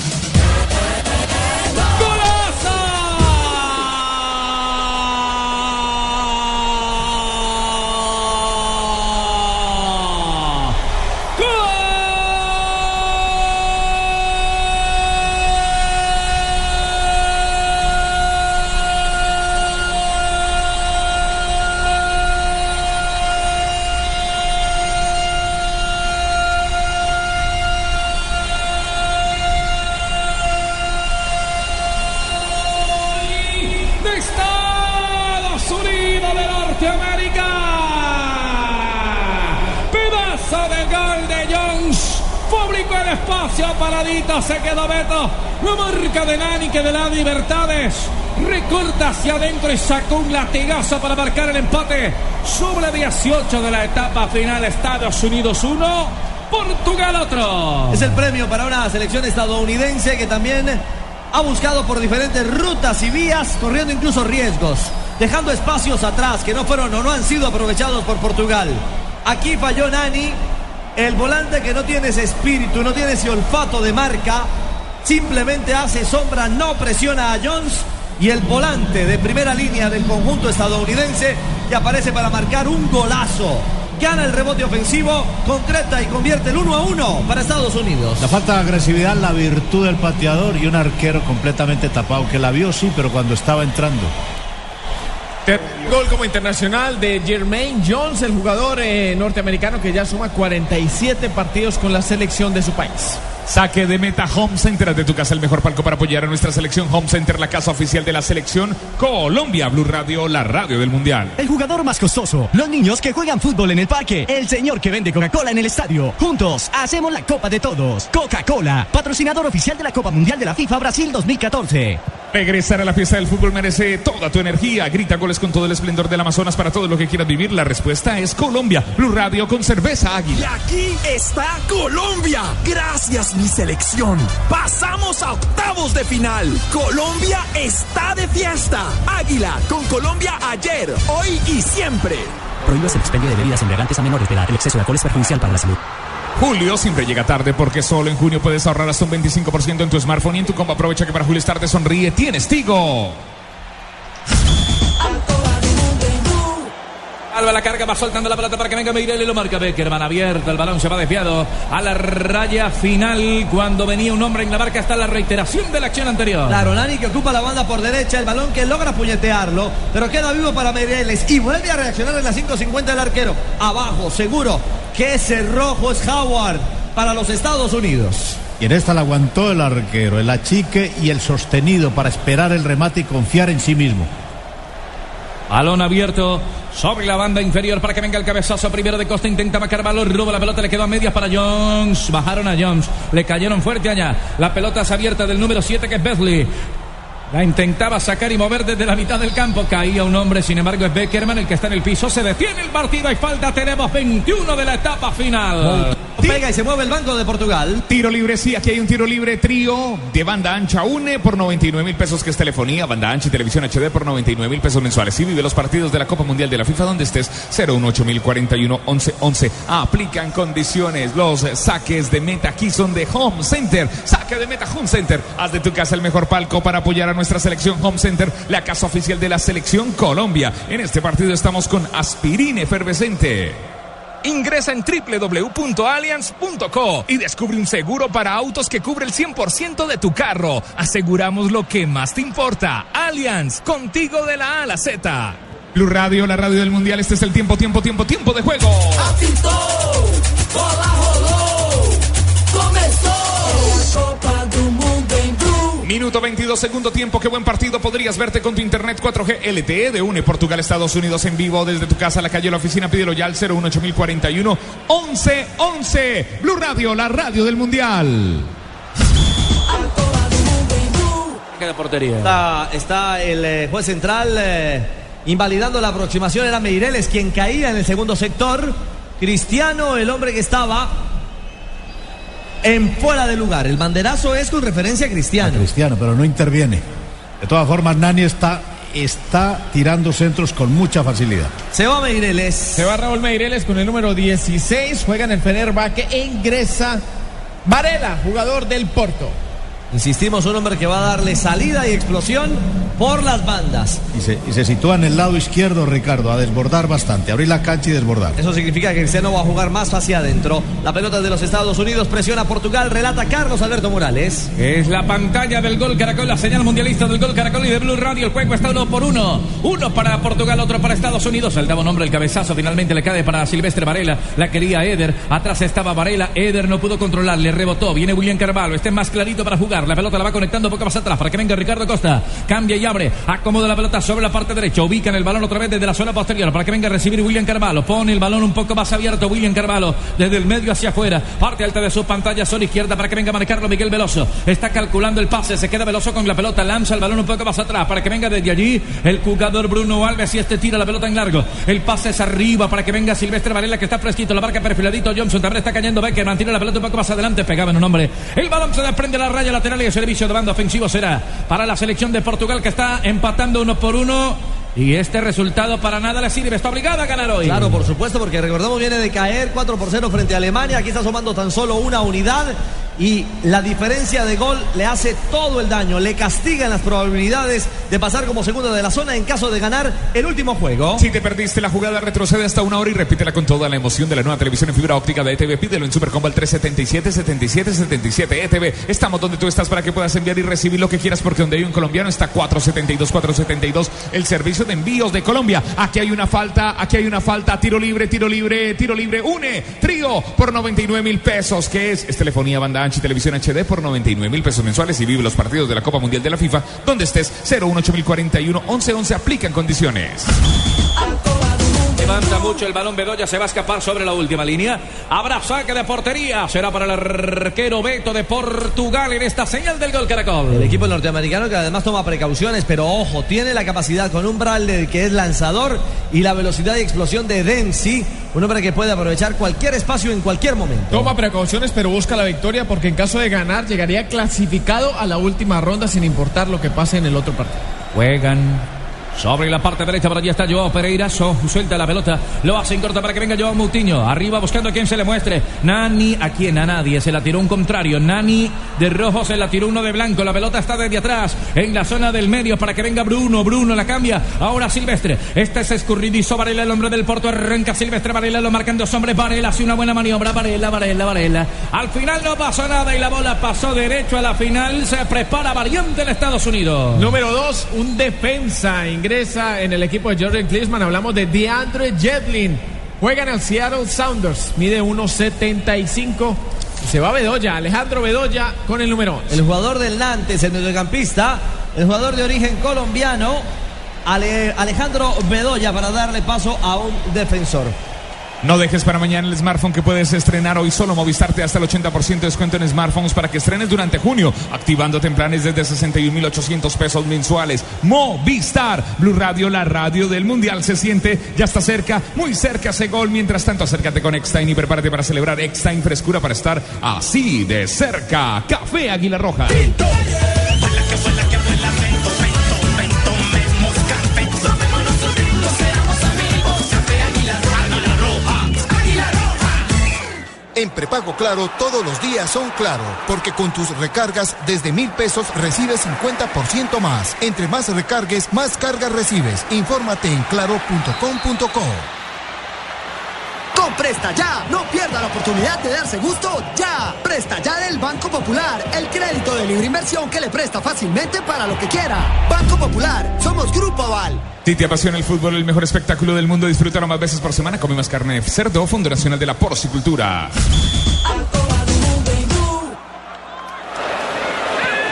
Espacio, paradito, se quedó Beto. La marca de Nani que de la Libertades. Recorta hacia adentro y sacó un latigazo para marcar el empate. Sobre 18 de la etapa final, Estados Unidos 1, Portugal otro. Es el premio para una selección estadounidense que también ha buscado por diferentes rutas y vías, corriendo incluso riesgos, dejando espacios atrás que no fueron o no han sido aprovechados por Portugal. Aquí falló Nani, el volante que no tiene ese espíritu, no tiene ese olfato de marca, simplemente hace sombra, no presiona a Jones y el volante de primera línea del conjunto estadounidense que aparece para marcar un golazo. Gana el rebote ofensivo, concreta y convierte el 1 a 1 para Estados Unidos. La falta de agresividad, la virtud del pateador y un arquero completamente tapado, que la vio sí, pero cuando estaba entrando. Gol como internacional de Jermaine Jones, el jugador eh, norteamericano que ya suma 47 partidos con la selección de su país. Saque de meta Home Center de tu casa, el mejor palco para apoyar a nuestra selección. Home Center, la casa oficial de la selección Colombia. Blue Radio, la radio del mundial. El jugador más costoso, los niños que juegan fútbol en el parque, el señor que vende Coca-Cola en el estadio. Juntos hacemos la Copa de Todos. Coca-Cola, patrocinador oficial de la Copa Mundial de la FIFA Brasil 2014. Regresar a la fiesta del fútbol merece toda tu energía. Grita goles con todo el esplendor del Amazonas para todo lo que quieras vivir. La respuesta es Colombia. Blue Radio con cerveza Y águila. aquí está Colombia. Gracias, mi selección. Pasamos a octavos de final. Colombia está de fiesta. Águila con Colombia ayer, hoy y siempre. Prohíbas el expendio de bebidas embriagantes a menores de edad. El exceso de alcohol es perjudicial para la salud. Julio siempre llega tarde porque solo en junio puedes ahorrar hasta un 25% en tu smartphone y en tu combo. Aprovecha que para Julio estar te sonríe. Tienes Tigo. Alba la carga, va soltando la pelota para que venga Meireles, lo marca Beckerman abierto, el balón se va desviado a la raya final cuando venía un hombre en la marca hasta la reiteración de la acción anterior. Claro, Nani que ocupa la banda por derecha, el balón que logra puñetearlo, pero queda vivo para Meireles y vuelve a reaccionar en la 5.50 el arquero. Abajo, seguro que ese rojo es Howard para los Estados Unidos. Y en esta la aguantó el arquero, el achique y el sostenido para esperar el remate y confiar en sí mismo. Balón abierto sobre la banda inferior para que venga el cabezazo primero de Costa. Intenta marcar balón, roba la pelota, le quedó a medias para Jones. Bajaron a Jones, le cayeron fuerte allá. La pelota es abierta del número 7 que es Besley. La intentaba sacar y mover desde la mitad del campo. Caía un hombre, sin embargo, es Beckerman el que está en el piso. Se detiene el partido y falta. Tenemos 21 de la etapa final. Pega y se mueve el banco de Portugal. Tiro libre, sí, aquí hay un tiro libre trío de banda ancha UNE por 99 mil pesos que es telefonía, banda ancha y televisión HD por 99 mil pesos mensuales. Y vive los partidos de la Copa Mundial de la FIFA donde estés 018 mil 41 11 11. Aplican condiciones. Los saques de meta aquí son de Home Center. Saque de meta Home Center. Haz de tu casa el mejor palco para apoyar a nuestra selección Home Center, la casa oficial de la selección Colombia. En este partido estamos con aspirina efervescente. Ingresa en www.allianz.co y descubre un seguro para autos que cubre el 100% de tu carro. Aseguramos lo que más te importa. Allianz, contigo de la A a la Z. Blue Radio, la radio del mundial. Este es el tiempo, tiempo, tiempo, tiempo de juego. Apitó, bola rolou, começou. Minuto 22, segundo tiempo. Qué buen partido. Podrías verte con tu internet 4G LTE de UNE Portugal, Estados Unidos en vivo desde tu casa, la calle, la oficina. Pídelo ya al 018041 1111. Blue Radio, la radio del mundial. Queda portería. Está, está el eh, juez central eh, invalidando la aproximación. Era Meireles quien caía en el segundo sector. Cristiano, el hombre que estaba en fuera de lugar. El banderazo es con referencia a Cristiano. Cristiano, pero no interviene. De todas formas, Nani está, está tirando centros con mucha facilidad. Se va Meireles. Se va Raúl Meireles con el número 16. Juega en el Fenerbahce e ingresa Varela, jugador del Porto. Insistimos, un hombre que va a darle salida y explosión por las bandas. Y se, y se sitúa en el lado izquierdo, Ricardo, a desbordar bastante, abrir la cancha y desbordar. Eso significa que Cristiano va a jugar más hacia adentro. La pelota de los Estados Unidos presiona a Portugal, relata Carlos Alberto Morales. Es la pantalla del gol Caracol, la señal mundialista del gol Caracol y de Blue Radio. El juego está uno por uno. Uno para Portugal, otro para Estados Unidos. El daba un hombre el cabezazo. Finalmente le cae para Silvestre Varela. La quería Eder. Atrás estaba Varela. Eder no pudo controlar. Le rebotó. Viene William Carvalho. Este es más clarito para jugar. La pelota la va conectando poco más atrás para que venga Ricardo Costa. Cambia y abre. Acomoda la pelota sobre la parte derecha. Ubican el balón otra vez desde la zona posterior para que venga a recibir William Carvalho. Pone el balón un poco más abierto. William Carvalho desde el medio hacia afuera. Parte alta de su pantalla zona izquierda para que venga a manejarlo Miguel Veloso. Está calculando el pase. Se queda Veloso con la pelota. Lanza el balón un poco más atrás para que venga desde allí el jugador Bruno Alves y este tira la pelota en largo. El pase es arriba para que venga Silvestre Varela que está fresquito. La marca perfiladito. Johnson también está cayendo. Becker mantiene la pelota un poco más adelante. Pegaba en un hombre. El balón se desprende de la raya lateral y el servicio de banda ofensivo será para la selección de Portugal que está empatando uno por uno. Y este resultado para nada le sirve. Está obligada a ganar hoy. Claro, por supuesto, porque recordamos viene de caer 4 por 0 frente a Alemania. Aquí está sumando tan solo una unidad. Y la diferencia de gol le hace todo el daño. Le castigan las probabilidades de pasar como segundo de la zona en caso de ganar el último juego. Si te perdiste la jugada, retrocede hasta una hora y repítela con toda la emoción de la nueva televisión en fibra óptica de ETV. Pídelo en Supercombo al 377-7777. ETV, estamos donde tú estás para que puedas enviar y recibir lo que quieras, porque donde hay un colombiano está 472, 472, el servicio de envíos de Colombia. Aquí hay una falta, aquí hay una falta, tiro libre, tiro libre, tiro libre, une, trío por 99 mil pesos, que es, es telefonía banda ancha y televisión HD por 99 mil pesos mensuales y vive los partidos de la Copa Mundial de la FIFA, donde estés 018 11 11 aplica en condiciones. Levanta mucho el balón Bedoya, se va a escapar sobre la última línea. Habrá saque de portería. Será para el arquero Beto de Portugal en esta señal del gol Caracol. El equipo norteamericano que además toma precauciones, pero ojo, tiene la capacidad con un Bradley que es lanzador y la velocidad y explosión de Dempsey, un hombre que puede aprovechar cualquier espacio en cualquier momento. Toma precauciones, pero busca la victoria porque en caso de ganar llegaría clasificado a la última ronda sin importar lo que pase en el otro partido. Juegan sobre la parte derecha, por allí está Joao Pereira. So, suelta la pelota. Lo hace en corta para que venga Joao Moutinho. Arriba buscando a quien se le muestre. Nani, a quien a nadie. Se la tiró un contrario. Nani de rojo se la tiró uno de blanco. La pelota está desde atrás. En la zona del medio para que venga Bruno. Bruno la cambia. Ahora Silvestre. Este es escurridizo. Varela, el hombre del Porto. Arranca Silvestre. Varela lo marcan dos hombres. Varela hace una buena maniobra. Varela, Varela, Varela. Al final no pasó nada y la bola pasó derecho a la final. Se prepara variante en Estados Unidos. Número dos, un defensa ingresa en el equipo de Jordan Klinsman. Hablamos de DeAndre Jetlin. Juega en el Seattle Sounders. Mide 1.75. Se va Bedoya, Alejandro Bedoya con el número 11. El jugador del Nantes, el mediocampista, el jugador de origen colombiano, Ale- Alejandro Bedoya, para darle paso a un defensor. No dejes para mañana el smartphone que puedes estrenar hoy solo Movistar te hasta el 80% de descuento en smartphones para que estrenes durante junio, activándote en desde 61.800 pesos mensuales. Movistar, Blue Radio, la radio del Mundial se siente, ya está cerca, muy cerca ese gol. Mientras tanto, acércate con Extime y prepárate para celebrar Extime frescura para estar así de cerca. Café Águila Roja. En prepago claro, todos los días son claro, porque con tus recargas desde mil pesos recibes 50% más. Entre más recargues, más cargas recibes. Infórmate en claro.com.co. Con Presta Ya, no pierda la oportunidad de darse gusto ya. Presta Ya del Banco Popular, el crédito de libre inversión que le presta fácilmente para lo que quiera. Banco Popular, somos Grupo Aval. Si te apasiona el fútbol, el mejor espectáculo del mundo, disfrútalo más veces por semana. Come más carne de cerdo, Fondo Nacional de la Porcicultura.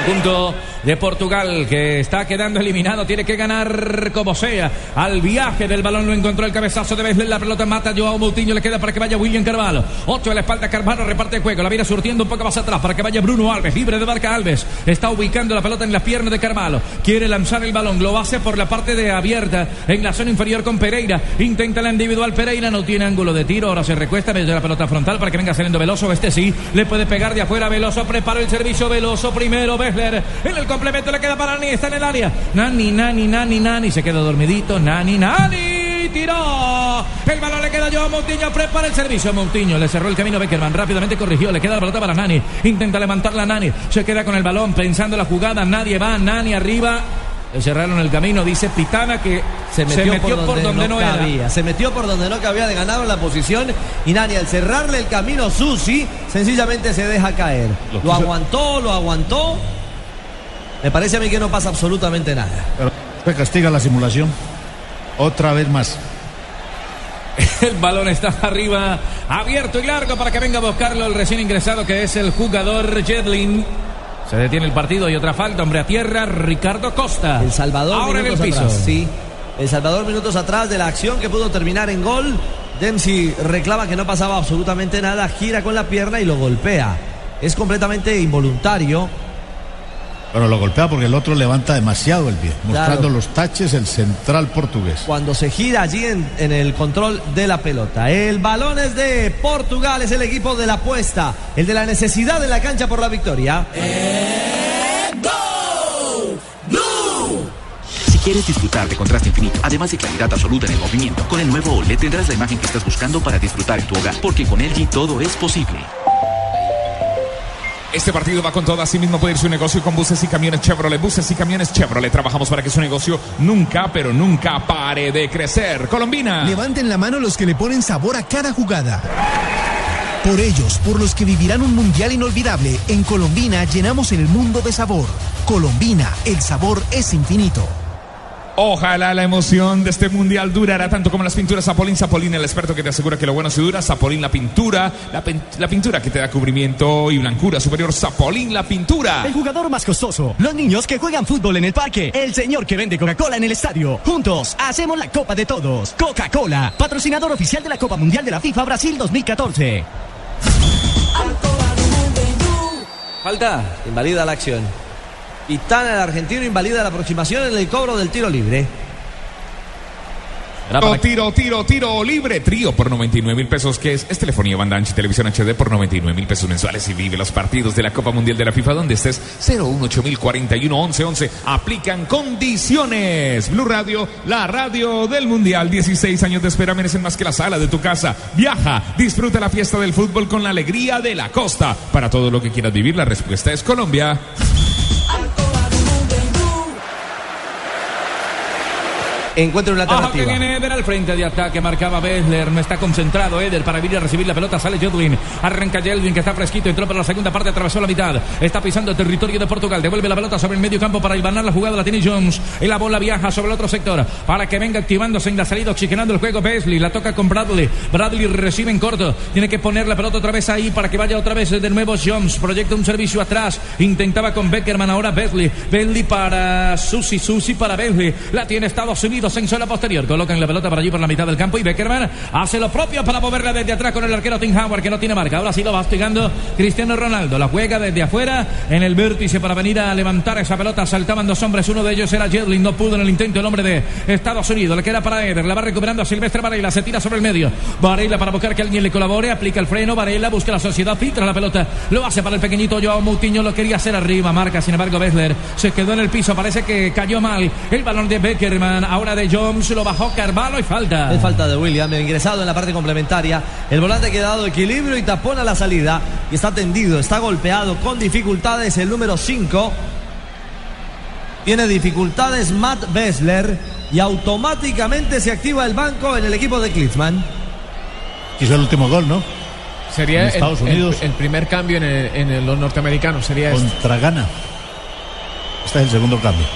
Punto de Portugal que está quedando eliminado. Tiene que ganar como sea. Al viaje del balón lo encontró el cabezazo de Besler. La pelota mata a Joao Moutinho. Le queda para que vaya William Carvalho. Ocho a la espalda. Carvalho reparte el juego. La viene surtiendo un poco más atrás para que vaya Bruno Alves. Libre de marca Alves. Está ubicando la pelota en las piernas de Carvalho. Quiere lanzar el balón. Lo hace por la parte de abierta. En la zona inferior con Pereira. Intenta la individual Pereira. No tiene ángulo de tiro. Ahora se recuesta desde la pelota frontal para que venga saliendo Veloso. Este sí. Le puede pegar de afuera. Veloso. Prepara el servicio. Veloso primero. Besler. En el complemento le queda para Nani. Está en el área. Nani, Nani, Nani, Nani. Se queda dormidito. Nani, Nani. Tiró. El balón le queda yo a Moutinho. Prepara el servicio. Moutinho le cerró el camino. Beckerman rápidamente corrigió. Le queda la pelota para Nani. Intenta levantarla Nani. Se queda con el balón pensando la jugada. Nadie va. Nani arriba. Le cerraron el camino. Dice Pitana que Se metió, por, donde no, cabía. Se metió por donde no cabía de ganado en la posición. Y Nani, al cerrarle el camino, Susi sencillamente se deja caer. Lo, aguantó, lo aguantó. Me parece a mí que no pasa absolutamente nada. Pero se castiga la simulación. Otra vez más. El balón está arriba, abierto y largo para que venga a buscarlo el recién ingresado que es el jugador Jedlin. Se detiene el partido y otra falta, hombre a tierra, Ricardo Costa. El Salvador Ahora en el minutos piso. atrás, sí. El Salvador minutos atrás de la acción que pudo terminar en gol. Dempsey reclama que no pasaba absolutamente nada, gira con la pierna y lo golpea. Es completamente involuntario. Bueno, lo golpea porque el otro levanta demasiado el pie, mostrando Claro. los taches el central portugués. Cuando se gira allí en, en el control de la pelota. El balón es de Portugal, es el equipo de la apuesta, el de la necesidad de la cancha por la victoria. Si quieres disfrutar de contraste infinito, además de claridad absoluta en el movimiento, con el nuevo OLED tendrás la imagen que estás buscando para disfrutar en tu hogar, porque con LG todo es posible. Este partido va con todo, así mismo puede ir su negocio con buses y camiones Chevrolet. Buses y camiones Chevrolet. Trabajamos para que su negocio nunca, pero nunca pare de crecer. Colombina. Levanten la mano los que le ponen sabor a cada jugada. Por ellos, por los que vivirán un mundial inolvidable, en Colombina llenamos el mundo de sabor. Colombina, el sabor es infinito. Ojalá la emoción de este mundial durará tanto como las pinturas Zapolín. Zapolín, el experto que te asegura que lo bueno se dura. Zapolín, la pintura. La, pin- la pintura que te da cubrimiento y blancura superior. Zapolín, la pintura. El jugador más costoso. Los niños que juegan fútbol en el parque. El señor que vende Coca-Cola en el estadio. Juntos hacemos la Copa de Todos. Coca-Cola, patrocinador oficial de la Copa Mundial de la FIFA Brasil 2014. Falta, invalida la acción. Pitana, el argentino, invalida la aproximación en el cobro del tiro libre. Tiro, tiro, tiro, tiro libre. Trío por 99 mil pesos, que es, es telefonía, banda ancha y televisión HD por 99 mil pesos mensuales y vive los partidos de la Copa Mundial de la FIFA donde estés 018041 1111. Aplican condiciones. Blue Radio, la radio del Mundial. 16 años de espera merecen más que la sala de tu casa. Viaja, disfruta la fiesta del fútbol con la alegría de la costa. Para todo lo que quieras vivir, la respuesta es Colombia. Encuentra una Ojo que alternativa. viene Eder al frente de ataque, marcaba Bessler, no está concentrado Eder para venir a recibir la pelota, sale Jedlin, arranca Jedlin que está fresquito, entró para la segunda parte, atravesó la mitad, está pisando territorio de Portugal, devuelve la pelota sobre el medio campo para ibanar la jugada, la tiene Jones, y la bola viaja sobre el otro sector, para que venga activándose en la salida, oxigenando el juego Besley, la toca con Bradley, Bradley recibe en corto, tiene que poner la pelota otra vez ahí para que vaya otra vez de nuevo Jones, proyecta un servicio atrás, intentaba con Beckerman, ahora Besley, Besley para Susi, Susi para Besley, la tiene Estados Unidos en zona posterior, colocan la pelota para allí por la mitad del campo y Beckerman hace lo propio para moverla desde atrás con el arquero Tim Howard que no tiene marca, ahora sí lo va hostigando Cristiano Ronaldo, la juega desde afuera en el vértice para venir a levantar esa pelota, saltaban dos hombres, uno de ellos era Jedlin, no pudo en el intento el hombre de Estados Unidos, le queda para Eder, la va recuperando a Silvestre Varela, se tira sobre el medio, Varela para buscar que alguien le colabore, aplica el freno, Varela busca la sociedad, filtra la pelota, lo hace para el pequeñito Joao Moutinho, lo quería hacer arriba, marca sin embargo Bessler, se quedó en el piso, parece que cayó mal, el balón de Beckerman, ahora de Jones, lo bajó Carvalho y falta. Es falta de William, ingresado en la parte complementaria. El volante que ha dado equilibrio y tapón a la salida. Y está tendido, está golpeado con dificultades el número 5. Tiene dificultades Matt Bessler y automáticamente se activa el banco en el equipo de Klinsmann. Quiso el último gol, ¿no? Sería Estados el- Unidos. el primer cambio en, el- en el- los norteamericanos. Sería este. Contra Gana. Este es el segundo cambio.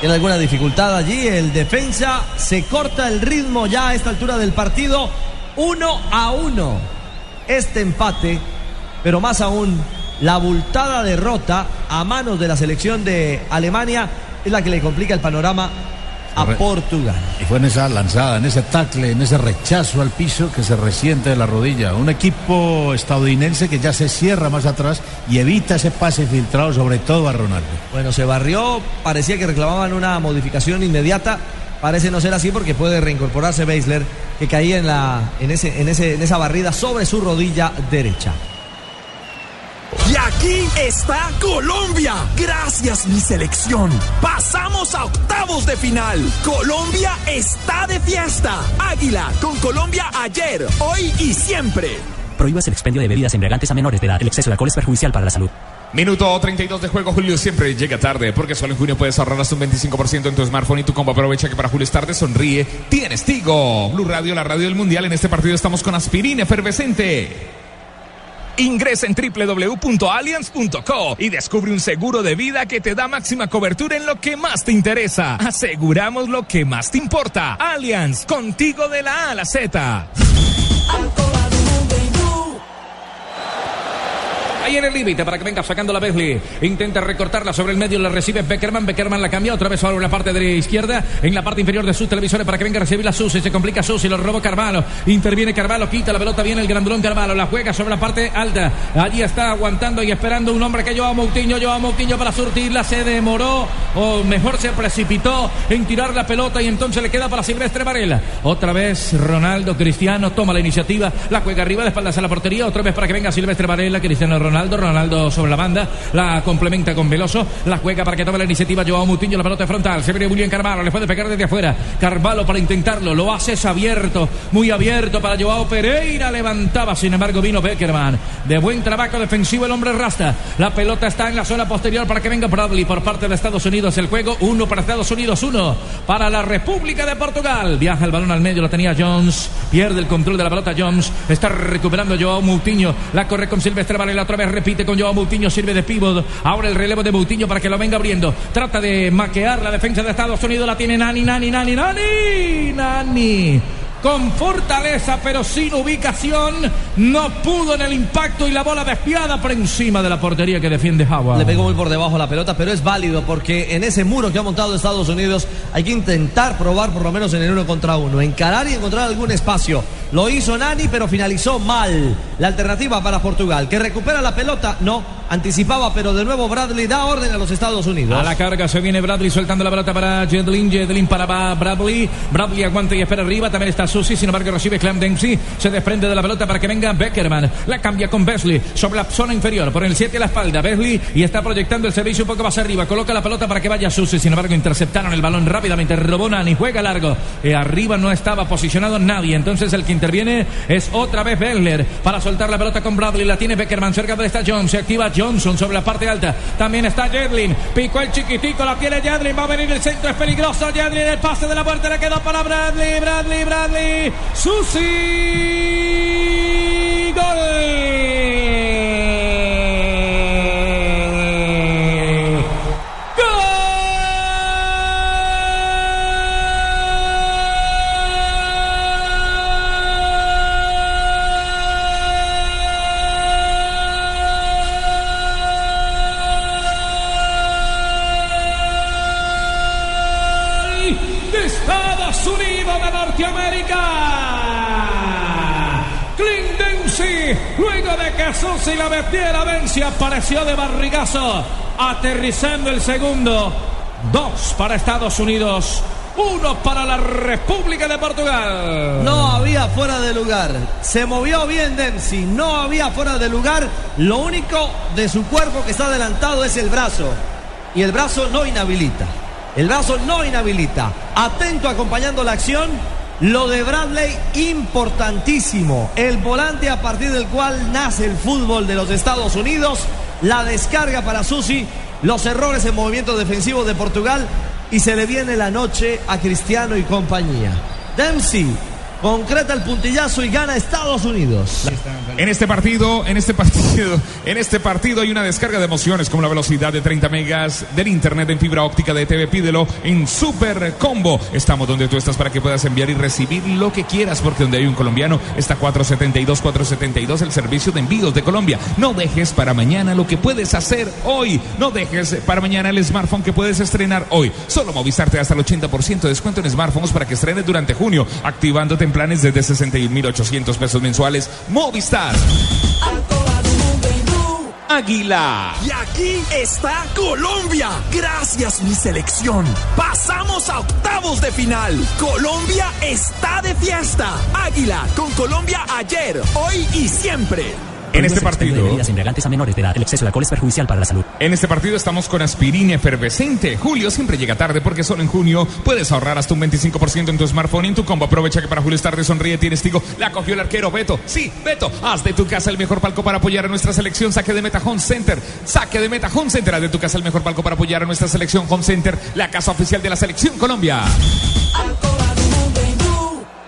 Tiene alguna dificultad allí. El defensa se corta el ritmo ya a esta altura del partido. Uno a uno. Este empate, pero más aún la abultada derrota a manos de la selección de Alemania es la que le complica el panorama a. Portugal. Y fue en esa lanzada, en ese tackle, en ese rechazo al piso que se resiente de la rodilla. Un equipo estadounidense que ya se cierra más atrás y evita ese pase filtrado, sobre todo a Ronaldo. Bueno, se barrió, parecía que reclamaban una modificación inmediata. Parece no ser así porque puede reincorporarse Beisler, que caía en, la, en, ese, en, ese, en esa barrida sobre su rodilla derecha. Aquí está Colombia. Gracias mi selección. Pasamos a octavos de final. Colombia está de fiesta. Águila con Colombia ayer, hoy y siempre. Prohíbas el expendio de bebidas embriagantes a menores de edad. El exceso de alcohol es perjudicial para la salud. Minuto 32 de juego, Julio siempre llega tarde, porque solo en junio puedes ahorrar hasta un 25% en tu smartphone y tu combo. Aprovecha que para Julio es tarde, sonríe, tienes Tigo. Blue Radio, la radio del mundial. En este partido estamos con aspirina efervescente. Ingresa en www.allianz.co y descubre un seguro de vida que te da máxima cobertura en lo que más te interesa. Aseguramos lo que más te importa. Allianz, contigo de la A a la Z. Ahí en el límite para que venga sacando la Besley. Intenta recortarla sobre el medio. La recibe Beckerman. Beckerman la cambia otra vez sobre la parte de la izquierda. En la parte inferior de sus televisores para que venga a recibir la Susi. Se complica Susi. Lo robó Carvalho. Interviene Carvalho. Quita la pelota. Viene el grandulón Carvalho. La juega sobre la parte alta. Allí está aguantando y esperando un hombre que lleva Moutinho. Lleva Moutinho para surtirla. Se demoró. O mejor se precipitó en tirar la pelota. Y entonces le queda para Silvestre Varela. Otra vez Ronaldo Cristiano toma la iniciativa. La juega arriba de espaldas a la portería. Otra vez para que venga Silvestre Varela. Cristiano Ronaldo. Ronaldo sobre la banda. La complementa con Veloso. La juega para que tome la iniciativa. Joao Moutinho. La pelota frontal. Se viene William Carvalho. Le puede pegar desde afuera. Carvalho para intentarlo. Lo hace es abierto. Muy abierto para Joao Pereira. Levantaba. Sin embargo, vino Beckerman. De buen trabajo defensivo el hombre Rasta. La pelota está en la zona posterior para que venga Bradley por parte de Estados Unidos. El juego. Uno para Estados Unidos. Uno para la República de Portugal. Viaja el balón al medio. Lo tenía Jones. Pierde el control de la pelota Jones. Está recuperando Joao Moutinho. La corre con Silvestre Varela. Otra vez repite con Joao Moutinho. Sirve de pívot. Ahora el relevo de Moutinho para que lo venga abriendo. Trata de maquear la defensa de Estados Unidos. La tiene Nani, Nani, Nani, Nani. Nani con fortaleza pero sin ubicación. No pudo en el impacto y la bola despiada por encima de la portería que defiende Howard. Le pegó muy por debajo la pelota, pero es válido porque en ese muro que ha montado Estados Unidos hay que intentar probar por lo menos en el uno contra uno, encarar y encontrar algún espacio. Lo hizo Nani, pero finalizó mal. La alternativa para Portugal, que recupera la pelota, no, anticipaba, pero de nuevo Bradley da orden a los Estados Unidos. A la carga se viene Bradley soltando la pelota para Jedlin, Jedlin para Bradley. Bradley aguanta y espera arriba, también está Susi, sin embargo recibe Clem Dempsey, se desprende de la pelota para que venga Beckerman, la cambia con Besley sobre la zona inferior, por el 7 a la espalda, Besley. Y está proyectando el servicio un poco más arriba, coloca la pelota para que vaya Susi, sin embargo interceptaron el balón rápidamente, robó Nani, juega largo, y arriba no estaba posicionado nadie, entonces el que interviene es otra vez Bessler para soltar la pelota con Bradley, la tiene Beckerman, cerca de esta Jones, se activa Johnson sobre la parte alta, también está Jedlin, picó el chiquitico, la tiene Jedlin, va a venir el centro, es peligroso, Jedlin, el pase de la muerte le quedó para Bradley, Bradley, Bradley, Susi, gol. Que Susi la metiera, Benzi apareció de barrigazo, aterrizando el segundo. Dos para Estados Unidos, uno para la República de Portugal. No había fuera de lugar. Se movió bien Dempsey. No había fuera de lugar. Lo único de su cuerpo que está adelantado es el brazo. Y el brazo no inhabilita. El brazo no inhabilita. Atento acompañando la acción. Lo de Bradley, importantísimo. El volante a partir del cual nace el fútbol de los Estados Unidos. La descarga para Susi. Los errores en movimiento defensivo de Portugal. Y se le viene la noche a Cristiano y compañía. Dempsey concreta el puntillazo y gana Estados Unidos. En este partido, en este partido, en este partido hay una descarga de emociones como la velocidad de 30 megas del internet en fibra óptica de TV. Pídelo en Super Combo. Estamos donde tú estás para que puedas enviar y recibir lo que quieras, porque donde hay un colombiano está 472, 472 el servicio de envíos de Colombia. No dejes para mañana lo que puedes hacer hoy. No dejes para mañana el smartphone que puedes estrenar hoy. Solo Movistar te da hasta el 80% de descuento en smartphones para que estrenes durante junio, activándote en planes desde 61.800 pesos mensuales. Movistar. Águila. Y aquí está Colombia. Gracias mi selección. Pasamos a octavos de final. Colombia está de fiesta. Águila con Colombia ayer, hoy y siempre. En este partido. Bebidas embriagantes a menores de edad. El exceso de alcohol es perjudicial para la salud. En este partido estamos con aspirina efervescente. Julio siempre llega tarde porque solo en junio puedes ahorrar hasta un 25% en tu smartphone y en tu combo. Aprovecha que para Julio es tarde, sonríe, tienes tigo. La cogió el arquero Beto. Sí, Beto. Haz de tu casa el mejor palco para apoyar a nuestra selección. Saque de Meta Home Center. Saque de Meta Home Center. Haz de tu casa el mejor palco para apoyar a nuestra selección Home Center. La casa oficial de la selección Colombia.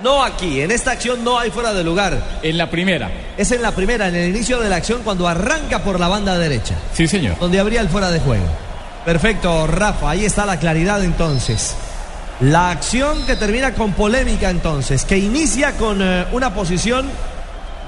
No aquí, en esta acción no hay fuera de lugar. En la primera. Es en la primera, en el inicio de la acción, cuando arranca por la banda derecha. Sí, señor. Donde habría el fuera de juego. Perfecto, Rafa, ahí está la claridad entonces. La acción que termina con polémica entonces, que inicia con eh, una posición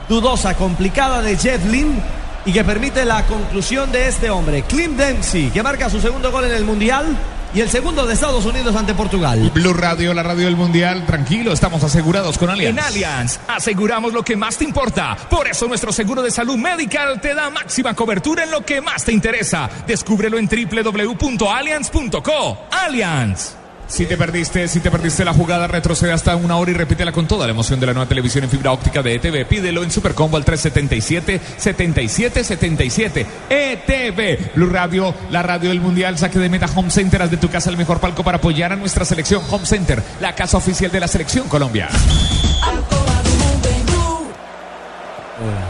dudosa, complicada de Jeff Lynn, y que permite la conclusión de este hombre, Clint Dempsey, que marca su segundo gol en el Mundial y el segundo de Estados Unidos ante Portugal. Blue Radio, la radio del Mundial. Tranquilo, estamos asegurados con Allianz. En Allianz aseguramos lo que más te importa. Por eso nuestro seguro de salud medical te da máxima cobertura en lo que más te interesa. Descúbrelo en www.allianz.co. Allianz. Si te perdiste, si te perdiste la jugada, retrocede hasta una hora y repítela con toda la emoción de la nueva televisión en fibra óptica de ETV. Pídelo en Supercombo al 377-7777. ETV. Blue Radio, la radio del Mundial. Saque de meta Home Center. Haz de tu casa el mejor palco para apoyar a nuestra selección. Home Center, la casa oficial de la selección Colombia.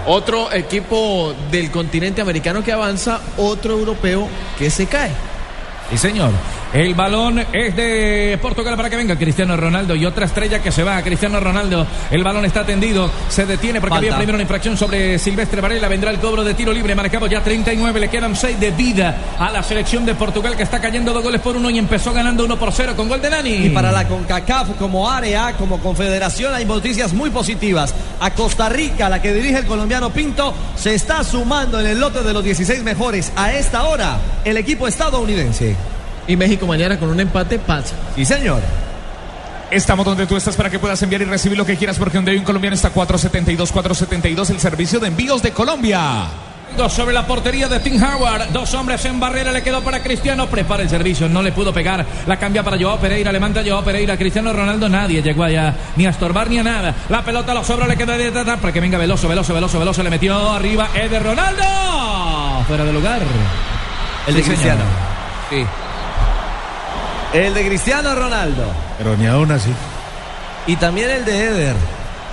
Otro equipo del continente americano que avanza, otro europeo que se cae. Sí, señor. El balón es de Portugal para que venga Cristiano Ronaldo y otra estrella que se va. Cristiano Ronaldo. El balón está tendido. Se detiene porque Falta. había primero una infracción sobre Silvestre Varela. Vendrá el cobro de tiro libre. Marcamos ya 39. Le quedan 6 de vida a la selección de Portugal que está cayendo dos goles por uno y empezó ganando 1 por 0 con gol de Nani. Y para la CONCACAF como área, como confederación, hay noticias muy positivas. A Costa Rica, la que dirige el colombiano Pinto, se está sumando en el lote de los 16 mejores. A esta hora, el equipo estadounidense. Y México mañana con un empate pasa. Sí, señor. Estamos donde tú estás para que puedas enviar y recibir lo que quieras porque donde hay un colombiano está 472 472 el servicio de envíos de Colombia. Dos sobre la portería de Tim Howard. Dos hombres en barrera. Le quedó para Cristiano. Prepara el servicio. No le pudo pegar. La cambia para Joao Pereira. Levanta Joao Pereira. Cristiano Ronaldo. Nadie llegó allá. Ni a estorbar ni a nada. La pelota lo sobra. Le queda de atrás para que venga Veloso, Veloso, Veloso, Veloso. Le metió arriba Eder Ronaldo. Fuera de lugar. El de Sí, señor. Cristiano. Sí. El de Cristiano Ronaldo. Pero ni aún así. Y también el de Eder.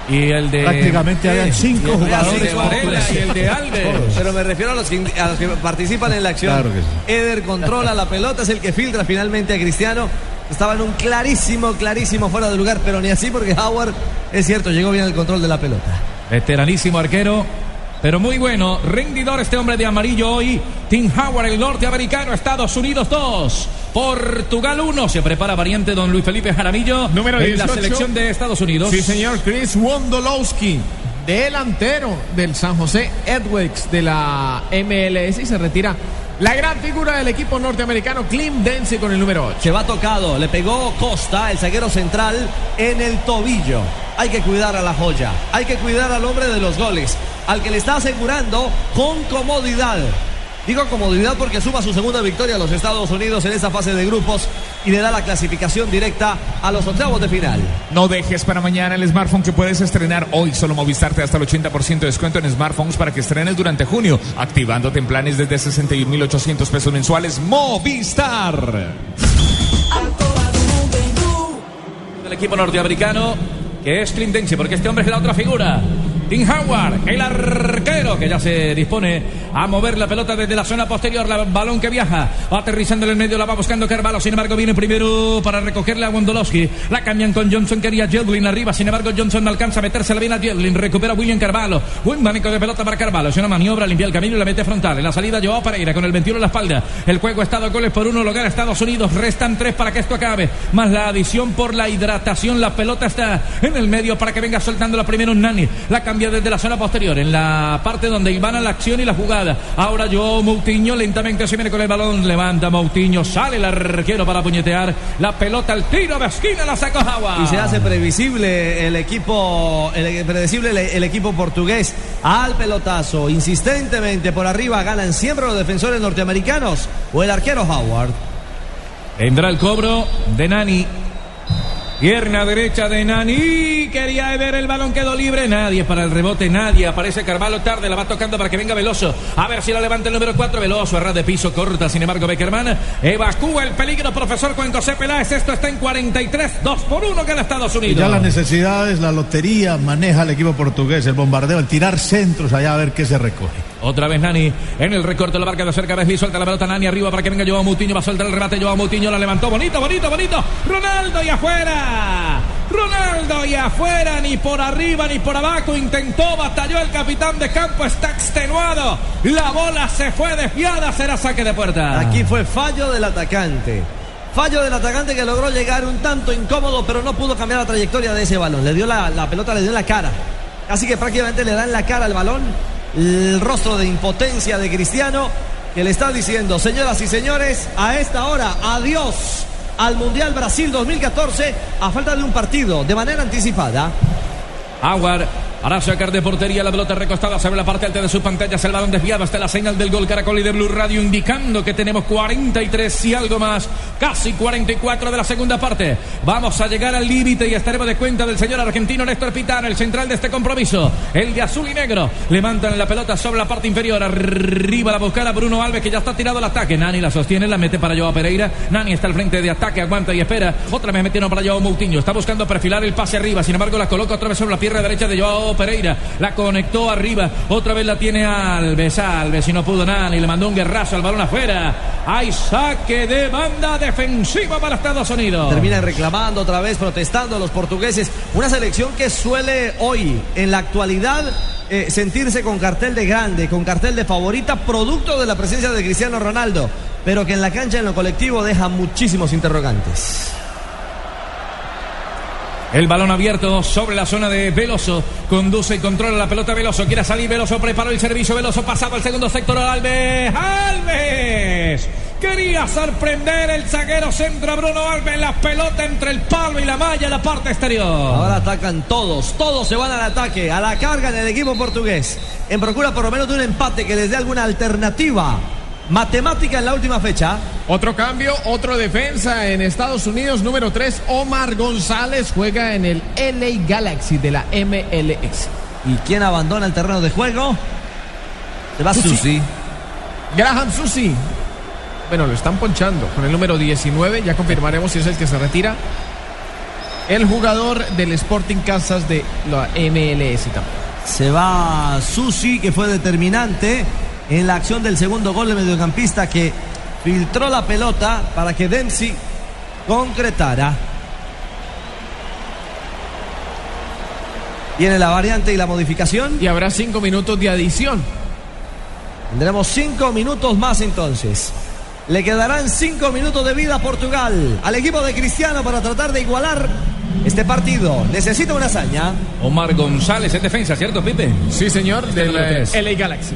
Y el de. Prácticamente habían cinco y el de jugadores. Varela y el de Alves. Pero me refiero a los, que, a los que participan en la acción. Claro que sí. Eder controla la pelota, es el que filtra finalmente a Cristiano. Estaba en un clarísimo, clarísimo fuera de lugar, pero ni así porque Howard, es cierto, llegó bien al control de la pelota. Veteranísimo arquero. Pero muy bueno, rendidor este hombre de amarillo hoy. Tim Howard, el norteamericano, Estados Unidos 2, Portugal 1. Se prepara variante don Luis Felipe Jaramillo Número en la 18. selección de Estados Unidos. Sí, señor. Chris Wondolowski, delantero del San José Edwards de la MLS y se retira la gran figura del equipo norteamericano, Clint Dempsey con el número 8. Se va tocado, le pegó Costa, el zaguero central, en el tobillo. Hay que cuidar a la joya, hay que cuidar al hombre de los goles, al que le está asegurando con comodidad. Digo comodidad porque suma su segunda victoria a los Estados Unidos en esta fase de grupos y le da la clasificación directa a los octavos de final. No dejes para mañana el smartphone que puedes estrenar hoy. Solo Movistar te da hasta el 80% de descuento en smartphones para que estrenes durante junio, activándote en planes desde 61.800 pesos mensuales. Movistar. del equipo norteamericano, que es Clint Dempsey, porque este hombre es la otra figura. Tim Howard, el arquero que ya se dispone a mover la pelota desde la zona posterior, la balón que viaja, aterrizando en el medio, la va buscando Carvalho, sin embargo viene primero para recogerle a Wondolowski, la cambian con Johnson, quería Jedlin arriba, sin embargo Johnson no alcanza a metérsela bien a Jedlin, recupera William Carvalho, buen manejo de pelota para Carvalho, es una maniobra, limpia el camino y la mete frontal, en la salida Joao Pereira con el 21 en la espalda, el juego está dos goles por uno, lo gana Estados Unidos, restan tres para que esto acabe, más la adición por la hidratación, la pelota está en el medio para que venga soltando la primero Nani, la cambia desde la zona posterior, en la parte donde iban a la acción y la jugada, ahora Joao Moutinho lentamente se viene con el balón, levanta Moutinho, sale el arquero para puñetear, la pelota al tiro de esquina, la sacó Howard. Y se hace previsible el equipo, el, predecible el, el equipo portugués al pelotazo, insistentemente por arriba ganan siempre los defensores norteamericanos o el arquero Howard. Vendrá el cobro de Nani. Pierna derecha de Nani. Quería ver el balón, quedó libre. Nadie para el rebote, nadie. Aparece Carvalho tarde, la va tocando para que venga Veloso. A ver si la levanta el número 4. Veloso, a ras de piso, corta. Sin embargo, Beckerman evacúa el peligro, profesor Juan José Peláez. Esto está en 43, 2 por 1 gana Estados Y Unidos. ya las necesidades, la lotería maneja el equipo portugués, el bombardeo, el tirar centros allá a ver qué se recoge. Otra vez Nani en el recorte, la marca de cerca, Vesli suelta la pelota Nani arriba para que venga Joao Moutinho, va a soltar el remate, Joao Moutinho la levantó, bonito, bonito, bonito, Ronaldo y afuera, Ronaldo y afuera, ni por arriba ni por abajo, intentó, batalló el capitán de campo, está extenuado, la bola se fue desviada, será saque de puerta. Aquí fue fallo del atacante. Fallo del atacante que logró llegar un tanto incómodo, pero no pudo cambiar la trayectoria de ese balón. Le dio la, la pelota, le dio en la cara. Así que prácticamente le da en la cara el balón el rostro de impotencia de Cristiano que le está diciendo, señoras y señores, a esta hora, adiós al Mundial Brasil 2014 a falta de un partido de manera anticipada. Para sacar de portería la pelota recostada sobre la parte alta de sus pantallas. El balón desviado hasta la señal del gol Caracol y de Blue Radio indicando que tenemos 43 y algo más. Casi 44 de la segunda parte. Vamos a llegar al límite y estaremos de cuenta del señor argentino Néstor Pitano, el central de este compromiso. El de azul y negro. Levantan la pelota sobre la parte inferior. Arriba la buscar a Bruno Alves que ya está tirado al ataque. Nani la sostiene, la mete para Joao Pereira. Nani está al frente de ataque, aguanta y espera. Otra vez metieron para Joao Moutinho. Está buscando perfilar el pase arriba. Sin embargo, la coloca otra vez sobre la pierna derecha de Joao Pereira. La conectó arriba. Otra vez la tiene Alves. Alves y no pudo nada. Y le mandó un guerrazo al balón afuera. Hay saque de banda defensiva para Estados Unidos. Terminan reclamando otra vez, protestando a los portugueses. Una selección que suele hoy, en la actualidad, eh, sentirse con cartel de grande, con cartel de favorita, producto de la presencia de Cristiano Ronaldo. Pero que en la cancha, en lo colectivo, deja muchísimos interrogantes. El balón abierto sobre la zona de Veloso. Conduce y controla la pelota Veloso. Quiere salir Veloso. Preparó el servicio. Veloso pasado al segundo sector. Alves. Alves. Quería sorprender el zaguero centro Bruno Alves. La pelota entre el palo y la malla la parte exterior. Ahora atacan todos. Todos se van al ataque. A la carga en el equipo portugués. En procura por lo menos de un empate que les dé alguna alternativa matemática en la última fecha. Otro cambio, otro defensa en Estados Unidos, número 3, Omar González juega en el LA Galaxy de la MLS. ¿Y quién abandona el terreno de juego? Se va Susi. Susi. Graham Susi. Bueno, lo están ponchando con el número 19, ya confirmaremos si es el que se retira. El jugador del Sporting Kansas de la MLS también. Se va Susi, que fue determinante en la acción del segundo gol de mediocampista que filtró la pelota para que Dempsey concretara. Viene la variante y la modificación. Y habrá cinco minutos de adición. Tendremos cinco minutos más entonces. Le quedarán cinco minutos de vida a Portugal, al equipo de Cristiano para tratar de igualar este partido. Necesita una hazaña. Omar González en defensa, ¿cierto, Pipe? Sí, señor, del número eh. LA Galaxy.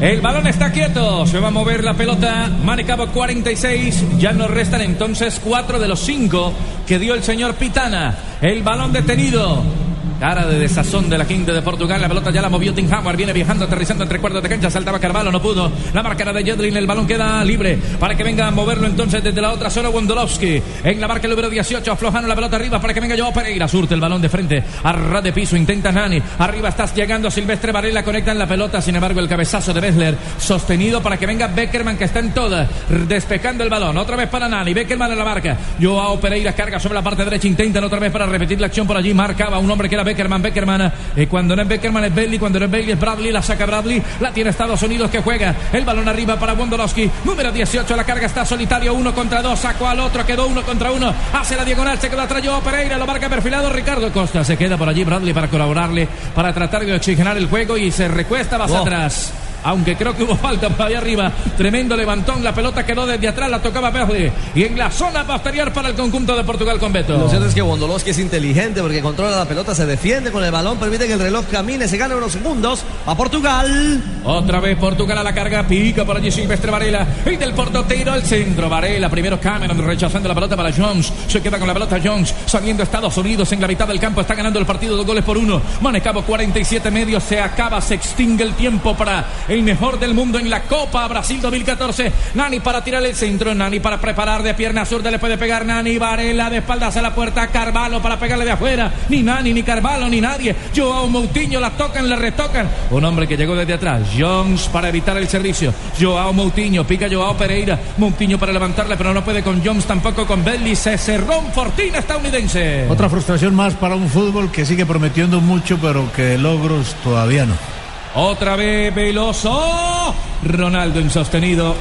El balón está quieto, se va a mover la pelota. Manecabo 46, ya nos restan entonces cuatro de los cinco que dio el señor Pitana. El balón detenido. Cara de desazón de la quinta de Portugal. La pelota ya la movió Tim Howard. Viene viajando, aterrizando entre cuerdos de cancha. Saltaba Carvalho, no pudo. La marca de Jedlin. El balón queda libre para que venga a moverlo entonces desde la otra zona. Wondolowski en la marca número 18. Aflojando la pelota arriba para que venga Joao Pereira. Surte el balón de frente. A ras de piso. Intenta Nani. Arriba estás llegando Silvestre Varela. Conecta en la pelota. Sin embargo, el cabezazo de Bessler sostenido para que venga Beckerman que está en toda. Despejando el balón. Otra vez para Nani. Beckerman en la marca. Joao Pereira carga sobre la parte derecha. Intentan otra vez para repetir la acción por allí. Marcaba un hombre que era Beckerman. Beckerman. Eh, cuando no es Beckerman es Bailey. Cuando no es Bailey es Bradley. La saca Bradley. La tiene Estados Unidos que juega. El balón arriba para Wondolowski. Número 18. La carga está solitario. Uno contra dos. Sacó al otro. Quedó uno contra uno. Hace la diagonal. Se atrás Joao Pereira. Lo marca perfilado Ricardo Costa. Se queda por allí Bradley para colaborarle. Para tratar de oxigenar el juego. Y se recuesta más Oh. atrás. Aunque creo que hubo falta por ahí arriba. Tremendo levantón. La pelota quedó desde atrás. La tocaba Bradley. Y en la zona posterior para el conjunto de Portugal con Beto. Lo cierto es que Wondolowski es inteligente porque controla la pelota, se defiende con el balón, permite que el reloj camine, se gana unos segundos a Portugal. Otra vez Portugal a la carga, pica por allí Silvestre Varela. Y del Porto tiro al centro. Varela, primero Cameron rechazando la pelota para Jones. Se queda con la pelota Jones. Saliendo Estados Unidos en la mitad del campo. Está ganando el partido dos goles por uno. Manecabo 47 medios. Se acaba, se extingue el tiempo para el mejor del mundo en la Copa Brasil 2014. Nani para tirar el centro. Nani para preparar de pierna zurda. Le puede pegar Nani. Varela de espaldas a la puerta. Carvalho para pegarle de afuera. Ni Nani, ni Carvalho, ni nadie. Joao Moutinho la tocan, la retocan. Un hombre que llegó desde atrás. Jones para evitar el servicio. Joao Moutinho. Pica Joao Pereira. Moutinho para levantarle, pero no puede con Jones, tampoco con Belly. Se cerró un fortín estadounidense. Otra frustración más para un fútbol que sigue prometiendo mucho, pero que logros todavía no. Otra vez Veloso. Ronaldo insostenido,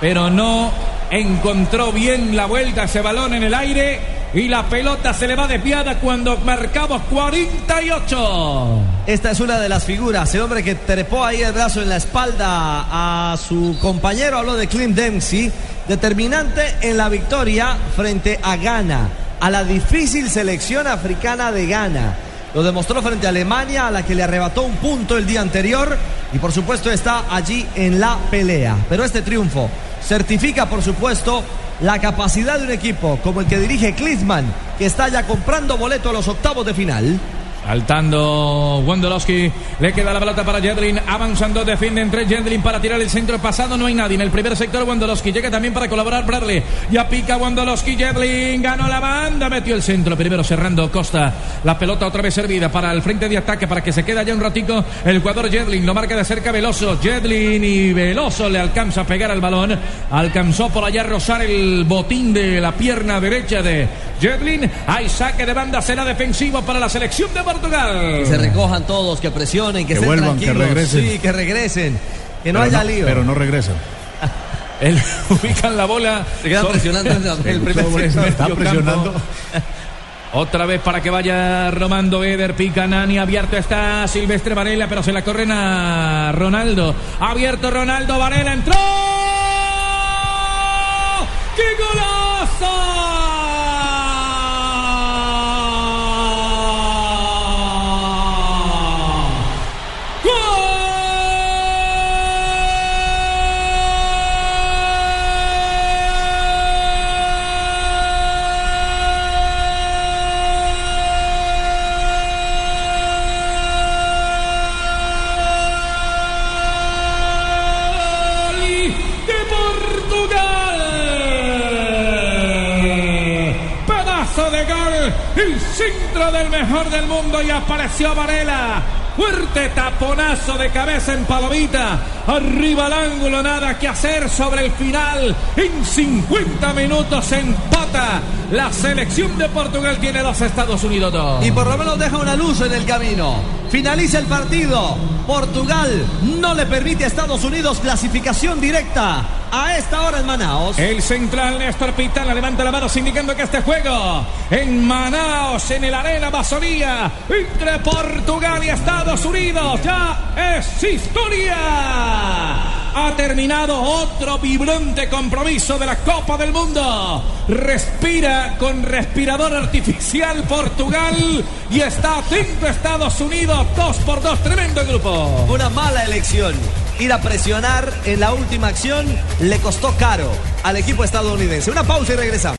pero no encontró bien la vuelta ese balón en el aire y la pelota se le va desviada cuando marcamos 48. Esta es una de las figuras, el hombre que trepó ahí el brazo en la espalda a su compañero, habló de Clint Dempsey, determinante en la victoria frente a Ghana, a la difícil selección africana de Ghana. Lo demostró frente a Alemania, a la que le arrebató un punto el día anterior. y por supuesto está allí en la pelea. Pero este triunfo certifica por supuesto la capacidad de un equipo como el que dirige Klinsmann, que está ya comprando boleto a los octavos de final. Saltando Wondolowski, le queda la pelota para Jedlin, avanzando, defiende entre Jedlin para tirar el centro pasado, no hay nadie en el primer sector, Wondolowski llega también para colaborar Bradley, ya pica Wondolowski, Jedlin, ganó la banda, metió el centro, primero cerrando Costa, la pelota otra vez servida para el frente de ataque, para que se quede allá un ratico, el jugador Jedlin, lo marca de cerca Veloso, Jedlin y Veloso le alcanza a pegar al balón, alcanzó por allá rozar el botín de la pierna derecha de Jedlin, hay saque de banda, será defensivo para la selección de Portugal. Que se recojan todos, que presionen, que, Que estén vuelvan, que tranquilos. regresen. Sí, que regresen. Que no Pero haya lío. Pero no regresan. Él ubican la bola. Se quedan presionando en el primer sobre presionando. Otra vez para que vaya Romando Eder, pica Nani, abierto está Silvestre Varela, pero se la corren a Ronaldo. Abierto Ronaldo, Varela entró. ¡Qué golazo! Del mejor del mundo y apareció Varela. Fuerte taponazo de cabeza en palomita. Arriba al ángulo, nada que hacer sobre el final. En 50 minutos empata. La selección de Portugal tiene dos Estados Unidos dos. Y por lo menos deja una luz en el camino. Finaliza el partido. Portugal no le permite a Estados Unidos clasificación directa a esta hora en Manaos. El central Néstor Pitana levanta la mano indicando que este juego en Manaos, en el Arena Basonía, entre Portugal y Estados Unidos, ya es historia. Ha terminado otro vibrante compromiso de la Copa del Mundo. Respira con respirador artificial Portugal y está atento Estados Unidos. Dos por dos, tremendo grupo. Una mala elección. Ir a presionar en la última acción le costó caro al equipo estadounidense. Una pausa y regresamos.